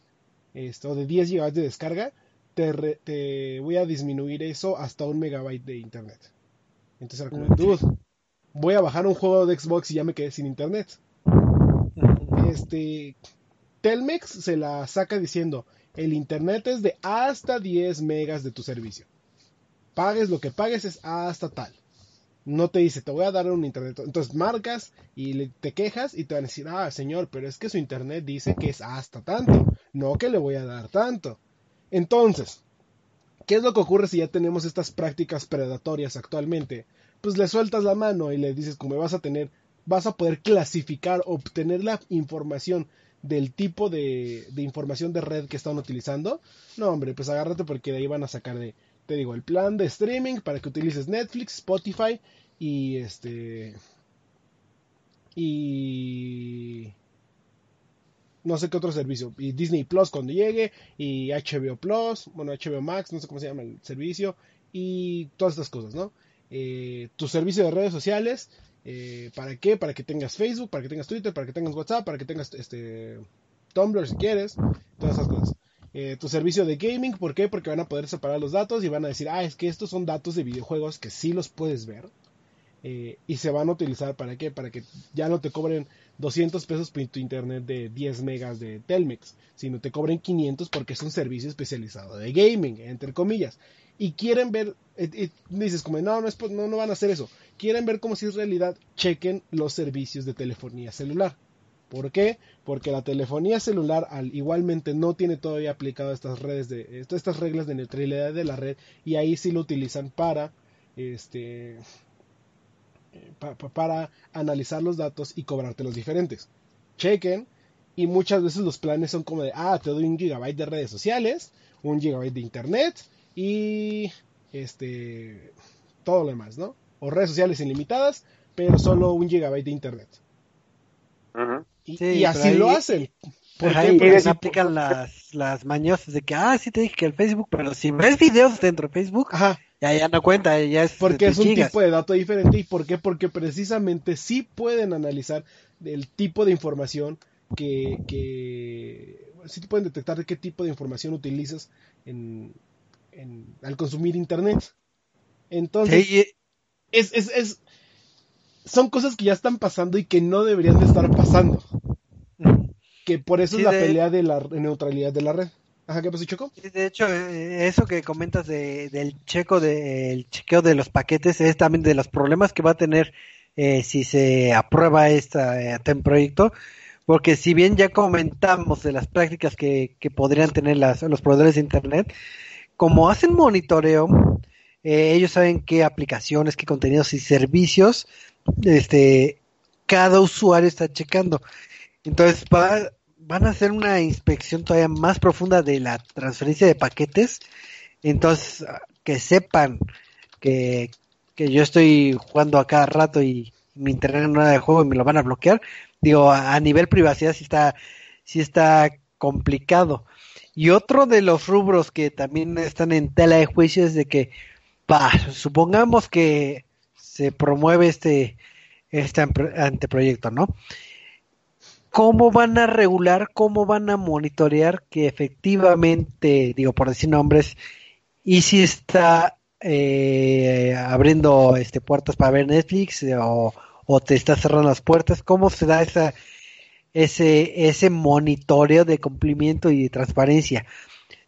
esto, de 10 gigabytes de descarga, te, re- te voy a disminuir eso hasta un megabyte de internet. Entonces era como, dude, voy a bajar un juego de Xbox y ya me quedé sin internet. Este, Telmex se la saca diciendo, el internet es de hasta 10 megas de tu servicio. Pagues lo que pagues es hasta tal. No te dice, te voy a dar un internet. Entonces marcas y te quejas y te van a decir, ah, señor, pero es que su internet dice que es hasta tanto, no que le voy a dar tanto. Entonces, ¿qué es lo que ocurre si ya tenemos estas prácticas predatorias actualmente? Pues le sueltas la mano y le dices, como vas a tener, vas a poder clasificar, obtener la información del tipo de, de, información de red que están utilizando, no hombre, pues agárrate porque de ahí van a sacar de, te digo, el plan de streaming para que utilices Netflix, Spotify y este y no sé qué otro servicio y Disney Plus cuando llegue y HBO Plus, bueno HBO Max, no sé cómo se llama el servicio y todas estas cosas, ¿no? Eh, tu servicio de redes sociales eh, ¿Para qué? Para que tengas Facebook, para que tengas Twitter, para que tengas WhatsApp, para que tengas este Tumblr si quieres, todas esas cosas. Eh, tu servicio de gaming, ¿por qué? Porque van a poder separar los datos y van a decir, ah, es que estos son datos de videojuegos que sí los puedes ver. Eh, y se van a utilizar para qué? Para que ya no te cobren 200 pesos por tu internet de 10 megas de Telmex, sino te cobren 500 porque es un servicio especializado de gaming, entre comillas. Y quieren ver, dices como, no, no, no, no van a hacer eso quieren ver cómo si es realidad, chequen los servicios de telefonía celular. ¿Por qué? Porque la telefonía celular al, igualmente no tiene todavía aplicado estas redes de estas reglas de neutralidad de la red y ahí sí lo utilizan para este eh, para analizar los datos y cobrarte los diferentes. Chequen y muchas veces los planes son como de ah te doy un gigabyte de redes sociales, un gigabyte de internet y este todo lo demás, ¿no? o redes sociales ilimitadas, pero solo un gigabyte de internet. Y, así lo hacen. Porque ahí se aplican las, las mañosas de que, ah, sí te dije que el Facebook, pero si ves videos dentro de Facebook, ya, ya no cuenta, ya es... Porque es un tipo de dato diferente. ¿Y por qué? Porque precisamente sí pueden analizar el tipo de información que... que sí pueden detectar qué tipo de información utilizas en, al consumir Internet. Entonces es, es, es, son cosas que ya están pasando y que no deberían de estar pasando. Que por eso es la pelea de la neutralidad de la red. Ajá, ¿qué pasó, Choco? De hecho, eh, eso que comentas de, del checo de, chequeo de los paquetes es también de los problemas que va a tener eh, si se aprueba este eh, proyecto. Porque si bien ya comentamos de las prácticas que, que podrían tener las, los proveedores de Internet, como hacen monitoreo, eh, ellos saben qué aplicaciones, qué contenidos y servicios este, cada usuario está checando. Entonces van a hacer una inspección todavía más profunda de la transferencia de paquetes. Entonces, que sepan que, que yo estoy jugando a cada rato y mi internet no de juego y me lo van a bloquear. Digo, a, nivel privacidad sí está, sí está complicado. Y otro de los rubros que también están en tela de juicio es de que supongamos que se promueve este, este anteproyecto, ¿no? ¿Cómo van a regular, cómo van a monitorear que efectivamente, digo por decir nombres, y si está eh, abriendo este puertas para ver Netflix eh, o, o, te está cerrando las puertas? ¿Cómo se da ese, ese monitoreo de cumplimiento y de transparencia?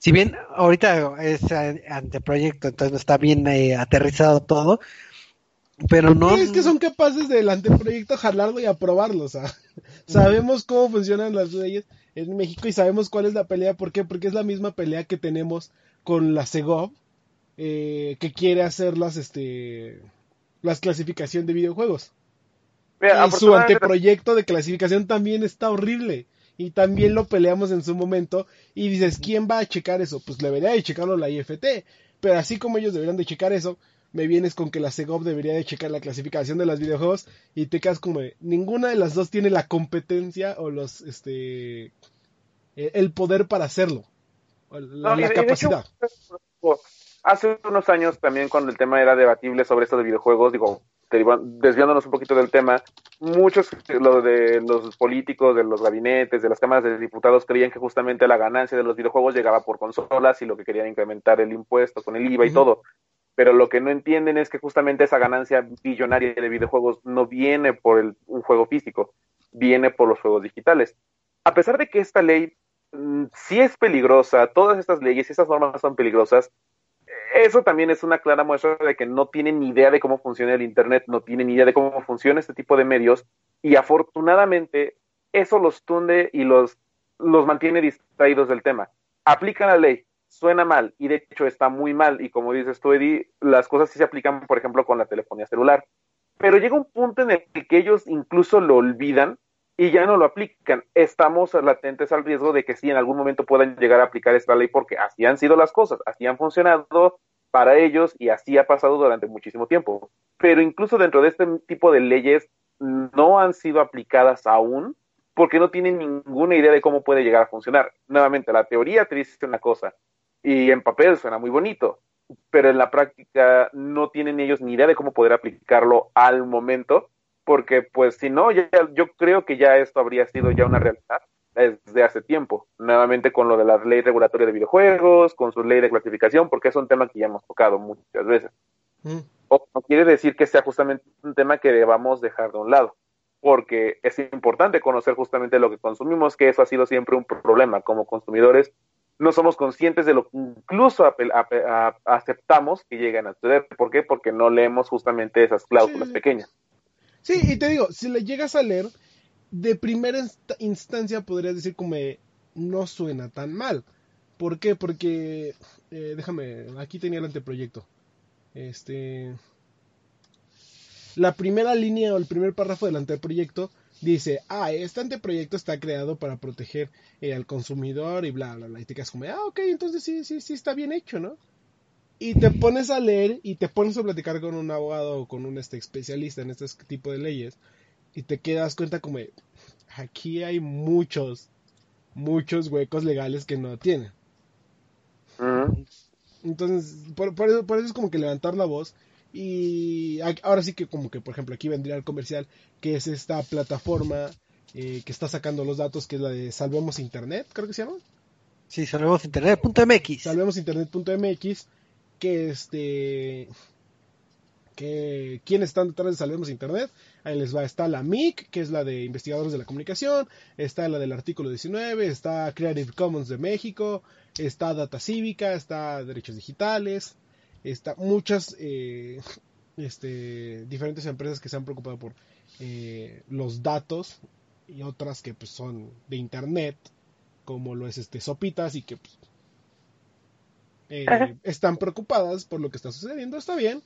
Si bien ahorita es anteproyecto, entonces no está bien eh, aterrizado todo, pero no... es que son capaces del anteproyecto jalarlo y aprobarlo, o sea, sabemos cómo funcionan las leyes en México y sabemos cuál es la pelea, ¿por qué? Porque es la misma pelea que tenemos con la Segov, eh, que quiere hacer las, este, las clasificación de videojuegos. y su anteproyecto de clasificación también está horrible y también lo peleamos en su momento y dices, ¿quién va a checar eso? Pues debería de checarlo la IFT, pero así como ellos deberían de checar eso, me vienes con que la Segov debería de checar la clasificación de los videojuegos y te quedas como ninguna de las dos tiene la competencia o los este e, el poder para hacerlo, la, capacidad. Hace unos años también cuando el tema era debatible sobre esto de videojuegos, digo, desviándonos un poquito del tema, muchos lo de los políticos, de los gabinetes, de las cámaras de diputados creían que justamente la ganancia de los videojuegos llegaba por consolas y lo que querían incrementar el impuesto con el IVA y todo. Pero lo que no entienden es que justamente esa ganancia billonaria de videojuegos no viene por el, un juego físico, viene por los juegos digitales. A pesar de que esta ley mm, sí es peligrosa, todas estas leyes y estas normas son peligrosas, eso también es una clara muestra de que no tienen ni idea de cómo funciona el Internet, no tienen ni idea de cómo funciona este tipo de medios y afortunadamente eso los tunde y los, los mantiene distraídos del tema. Aplican la ley, suena mal y de hecho está muy mal y como dices tú, Eddie, las cosas sí se aplican, por ejemplo, con la telefonía celular. Pero llega un punto en el que ellos incluso lo olvidan y ya no lo aplican. Estamos latentes al riesgo de que sí en algún momento puedan llegar a aplicar esta ley porque así han sido las cosas, así han funcionado para ellos y así ha pasado durante muchísimo tiempo. Pero incluso dentro de este tipo de leyes no han sido aplicadas aún porque no tienen ninguna idea de cómo puede llegar a funcionar. Nuevamente, la teoría te dice una cosa y en papel suena muy bonito, pero en la práctica no tienen ellos ni idea de cómo poder aplicarlo al momento porque pues si no, ya, yo creo que ya esto habría sido ya una realidad desde hace tiempo, nuevamente con lo de la ley regulatoria de videojuegos, con su ley de clasificación, porque es un tema que ya hemos tocado muchas veces. Mm. O no quiere decir que sea justamente un tema que debamos dejar de un lado, porque es importante conocer justamente lo que consumimos, que eso ha sido siempre un problema. Como consumidores no somos conscientes de lo que incluso aceptamos que lleguen a suceder. ¿Por qué? Porque no leemos justamente esas cláusulas pequeñas. Sí, y te digo, si le llegas a leer, de primera instancia podrías decir como no suena tan mal. ¿Por qué? Porque, eh, déjame, aquí tenía el anteproyecto. Este, la primera línea o el primer párrafo del anteproyecto dice, ah, este anteproyecto está creado para proteger eh, al consumidor y bla, bla, bla. Y te quedas como, ah, ok, entonces sí, sí, sí está bien hecho, ¿no? Y te pones a leer y te pones a platicar con un abogado o con un este, especialista en este tipo de leyes y te quedas cuenta como aquí hay muchos, muchos huecos legales que no tienen. Entonces, por, eso, por, eso, es como que levantar la voz y ahora sí que como que, por ejemplo, aquí vendría el comercial, que es esta plataforma eh, que está sacando los datos, que es la de Salvemos Internet, creo que se llama. Sí, salvemosinternet.mx. Salvemosinternet.mx que este que quiénes están detrás de Salvemos Internet. Ahí les va, está la MIC, que es la de investigadores de la comunicación, está la del artículo 19, está Creative Commons de México, está Data Cívica, está Derechos Digitales, está muchas eh, este, diferentes empresas que se han preocupado por eh, los datos y otras que pues, son de Internet, como lo es este Sopitas y que pues, eh, están preocupadas por lo que está sucediendo, está bien.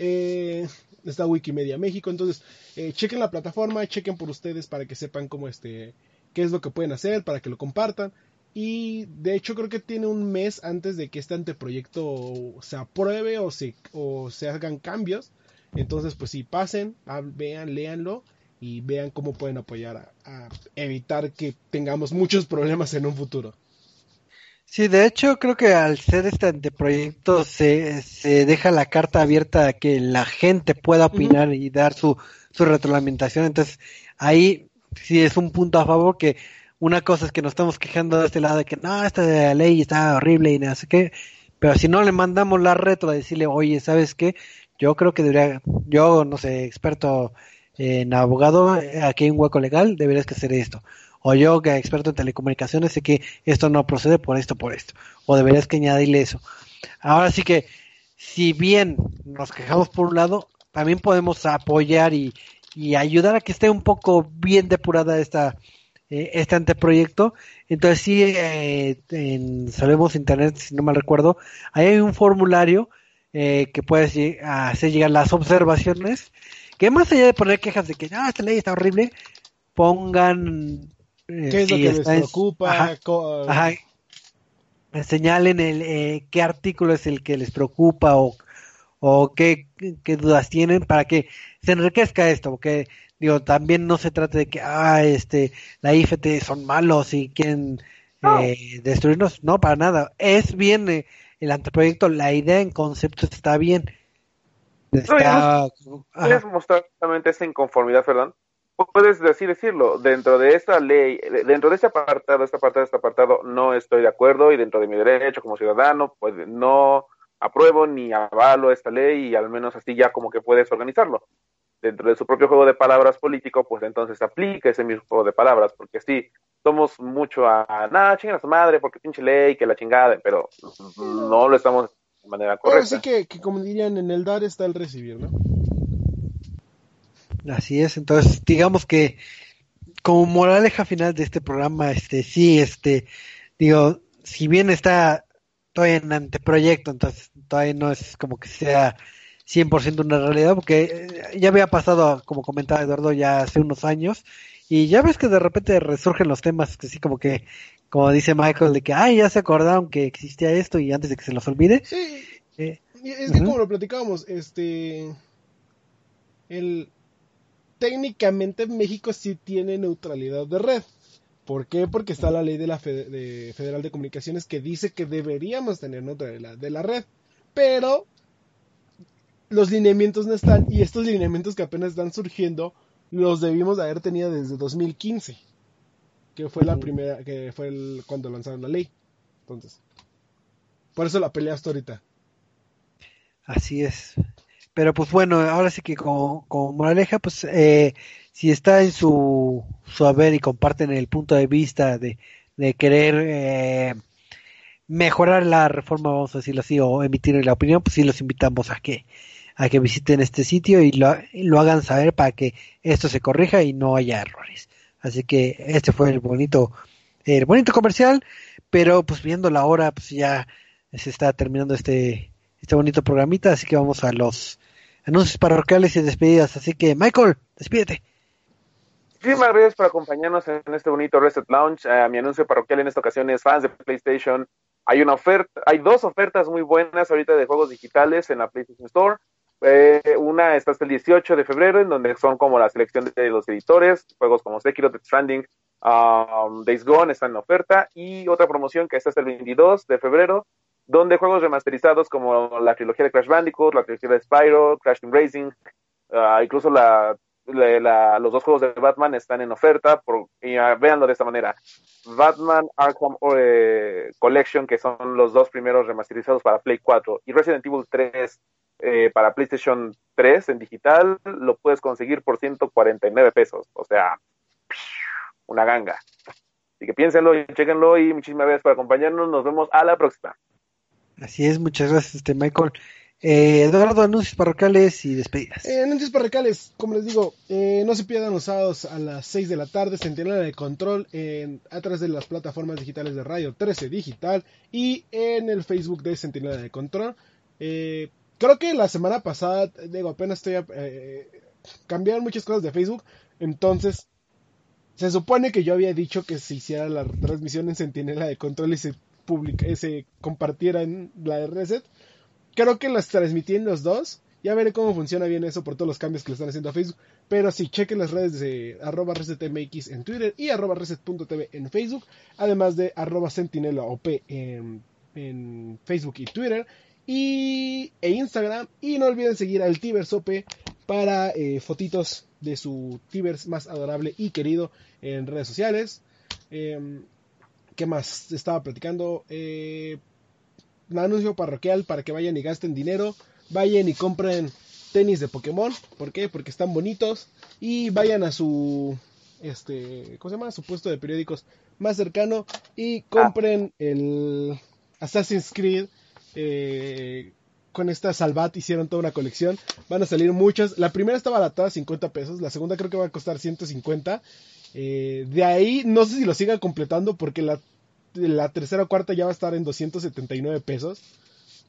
Eh, está Wikimedia México, entonces eh, chequen la plataforma, chequen por ustedes para que sepan cómo este, qué es lo que pueden hacer, para que lo compartan. Y de hecho creo que tiene un mes antes de que este anteproyecto se apruebe o se, o se hagan cambios. Entonces pues si pasen, vean, léanlo y vean cómo pueden apoyar a evitar que tengamos muchos problemas en un futuro. Sí, de hecho creo que al ser este anteproyecto se, se deja la carta abierta a que la gente pueda opinar y dar su, su retroalimentación. Entonces ahí sí es un punto a favor que una cosa es que nos estamos quejando de este lado de que no, esta ley está horrible y no sé qué, pero si no le mandamos la retro a decirle, oye, ¿sabes qué? Yo creo que debería, yo no sé, experto en abogado, aquí hay un hueco legal, deberías que hacer esto o yo que experto en telecomunicaciones sé que esto no procede por esto, por esto, o deberías que añadirle eso. Ahora sí que, si bien nos quejamos por un lado, también podemos apoyar y, ayudar a que esté un poco bien depurada esta eh, este anteproyecto. Entonces sí, eh, en Sabemos Internet, si no mal recuerdo, hay un formulario eh, que puedes hacer llegar las observaciones, que más allá de poner quejas de que ah, esta ley está horrible, pongan ¿Qué es lo que les preocupa? Ajá, Señalen el, eh, qué artículo es el que les preocupa o, o qué, dudas tienen para que se enriquezca esto, porque digo, también no se trata de que, ah, este, la IFT son malos y quieren eh, destruirnos, no, para nada. Es bien eh, el anteproyecto, la idea en concepto está bien. Está, mostrar justamente esa inconformidad, perdón, puedes decir decirlo, dentro de esta ley, dentro de este apartado, este apartado, este apartado, no estoy de acuerdo y dentro de mi derecho como ciudadano, pues no apruebo ni avalo esta ley y al menos así ya como que puedes organizarlo. Dentro de su propio juego de palabras político, pues entonces aplica ese mismo juego de palabras, porque sí, somos mucho a, nada, chinga a su madre, porque pinche ley, que la chingada, pero no lo estamos manera Ahora correcta. sí que, que como dirían, en el dar está el recibir, ¿no? Así es, entonces digamos que como moraleja final de este programa, este sí, este digo, si bien está todavía en anteproyecto, entonces todavía no es como que sea 100% una realidad, porque eh, ya había pasado, como comentaba Eduardo, ya hace unos años, y ya ves que de repente resurgen los temas, que sí como que, como dice Michael, de que, ay, ya se acordaron que existía esto y antes de que se los olvide, Sí, eh, es que como lo platicábamos, este... El... Técnicamente México sí tiene neutralidad de red. ¿Por qué? Porque está la ley de la Fe- de Federal de Comunicaciones que dice que deberíamos tener neutralidad de la red. Pero los lineamientos no están y estos lineamientos que apenas están surgiendo los debimos de haber tenido desde 2015, que fue la primera, que fue el, cuando lanzaron la ley. Entonces, por eso la pelea hasta ahorita. Así es. Pero pues bueno, ahora sí que como, como moraleja, pues eh, si está en su, su haber y comparten el punto de vista de, de querer eh, mejorar la reforma, vamos a decirlo así, o emitir la opinión, pues sí los invitamos a que a que visiten este sitio y lo, lo hagan saber para que esto se corrija y no haya errores. Así que este fue el bonito, el bonito comercial, pero pues viendo la hora, pues ya se está terminando este, este bonito programita, así que vamos a los anuncios parroquiales y despedidas. Así que, Michael, despídete. Muchísimas gracias por acompañarnos en este bonito Reset Lounge. Eh, mi anuncio parroquial en esta ocasión es fans de PlayStation. Hay una oferta, hay dos ofertas muy buenas ahorita de juegos digitales en la PlayStation Store. Eh, una está hasta el 18 de febrero, en donde son como la selección de los editores, juegos como Sekiro, Death Stranding, um, Days Gone están en oferta, y otra promoción que está hasta el 22 de febrero, donde juegos remasterizados como la trilogía de Crash Bandicoot, la trilogía de Spyro, Crash Team Racing, uh, incluso los dos juegos de Batman están en oferta, por, y uh, véanlo de esta manera. Batman Arkham eh, Collection, que son los dos primeros remasterizados para Play 4, y Resident Evil 3 eh, para PlayStation 3 en digital, lo puedes conseguir por 149 pesos. O sea, una ganga. Así que piénsenlo y chequenlo y muchísimas gracias por acompañarnos. Nos vemos a la próxima. Así es, muchas gracias, este Michael. Eh, Eduardo, anuncios parroquiales y despedidas. Eh, anuncios parroquiales, como les digo, eh, no se pierdan los sábados a las 6 de la tarde, Centinela de Control en, a través de las plataformas digitales de Radio 13 Digital y en el Facebook de Centinela de Control. Eh, creo que la semana pasada, digo, apenas estoy... Eh, cambiaron muchas cosas de Facebook, entonces se supone que yo había dicho que se hiciera la transmisión en Centinela de Control y se, publica, se compartiera en la de Reset. Creo que las transmití en los dos. Ya veré cómo funciona bien eso por todos los cambios que le están haciendo a Facebook. Pero sí, chequen las redes de arroba resetmx en Twitter y arroba reset.tv en Facebook. Además de arroba sentinela op en, en Facebook y Twitter. Y, e Instagram. Y no olviden seguir al Tibersope para eh, fotitos de su Tibers más adorable y querido en redes sociales. Eh, ¿Qué más? Estaba platicando. Eh, un anuncio parroquial para que vayan y gasten dinero. Vayan y compren tenis de Pokémon. ¿Por qué? Porque están bonitos. Y vayan a su. Este. ¿Cómo se llama? Su puesto de periódicos más cercano. Y compren el Assassin's Creed. Eh, con esta Salvat hicieron toda una colección. Van a salir muchas. La primera está baratada a 50 pesos. La segunda creo que va a costar 150. Eh, de ahí no sé si lo sigan completando porque la, tercera o cuarta ya va a estar en 279 pesos.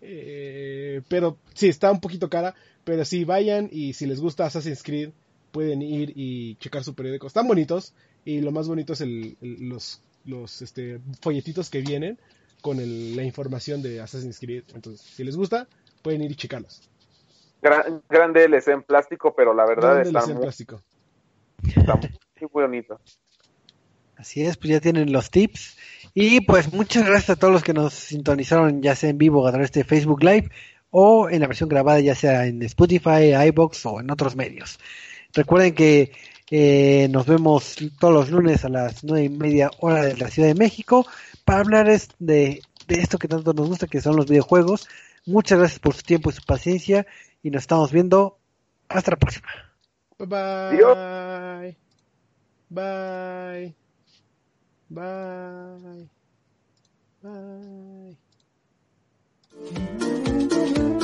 Eh, pero sí, está un poquito cara. Pero sí, vayan y si les gusta Assassin's Creed pueden ir y checar su periódico. Están bonitos y lo más bonito es el, los, este, folletitos que vienen con la información de Assassin's Creed. Entonces, si les gusta, pueden ir y checarlos. Gran, gran DLC en plástico, pero la verdad Gran está DLC en muy, plástico. está muy bonito. Así es, pues ya tienen los tips. Y pues muchas gracias a todos los que nos sintonizaron, ya sea en vivo a través de Facebook Live o en la versión grabada, ya sea en Spotify, iBox o en otros medios. Recuerden que eh, nos vemos todos los lunes a las nueve y media hora de la Ciudad de México para hablar de, de esto que tanto nos gusta, que son los videojuegos. Muchas gracias por su tiempo y su paciencia y nos estamos viendo. Hasta la próxima. Bye bye. Bye. Bye. Bye.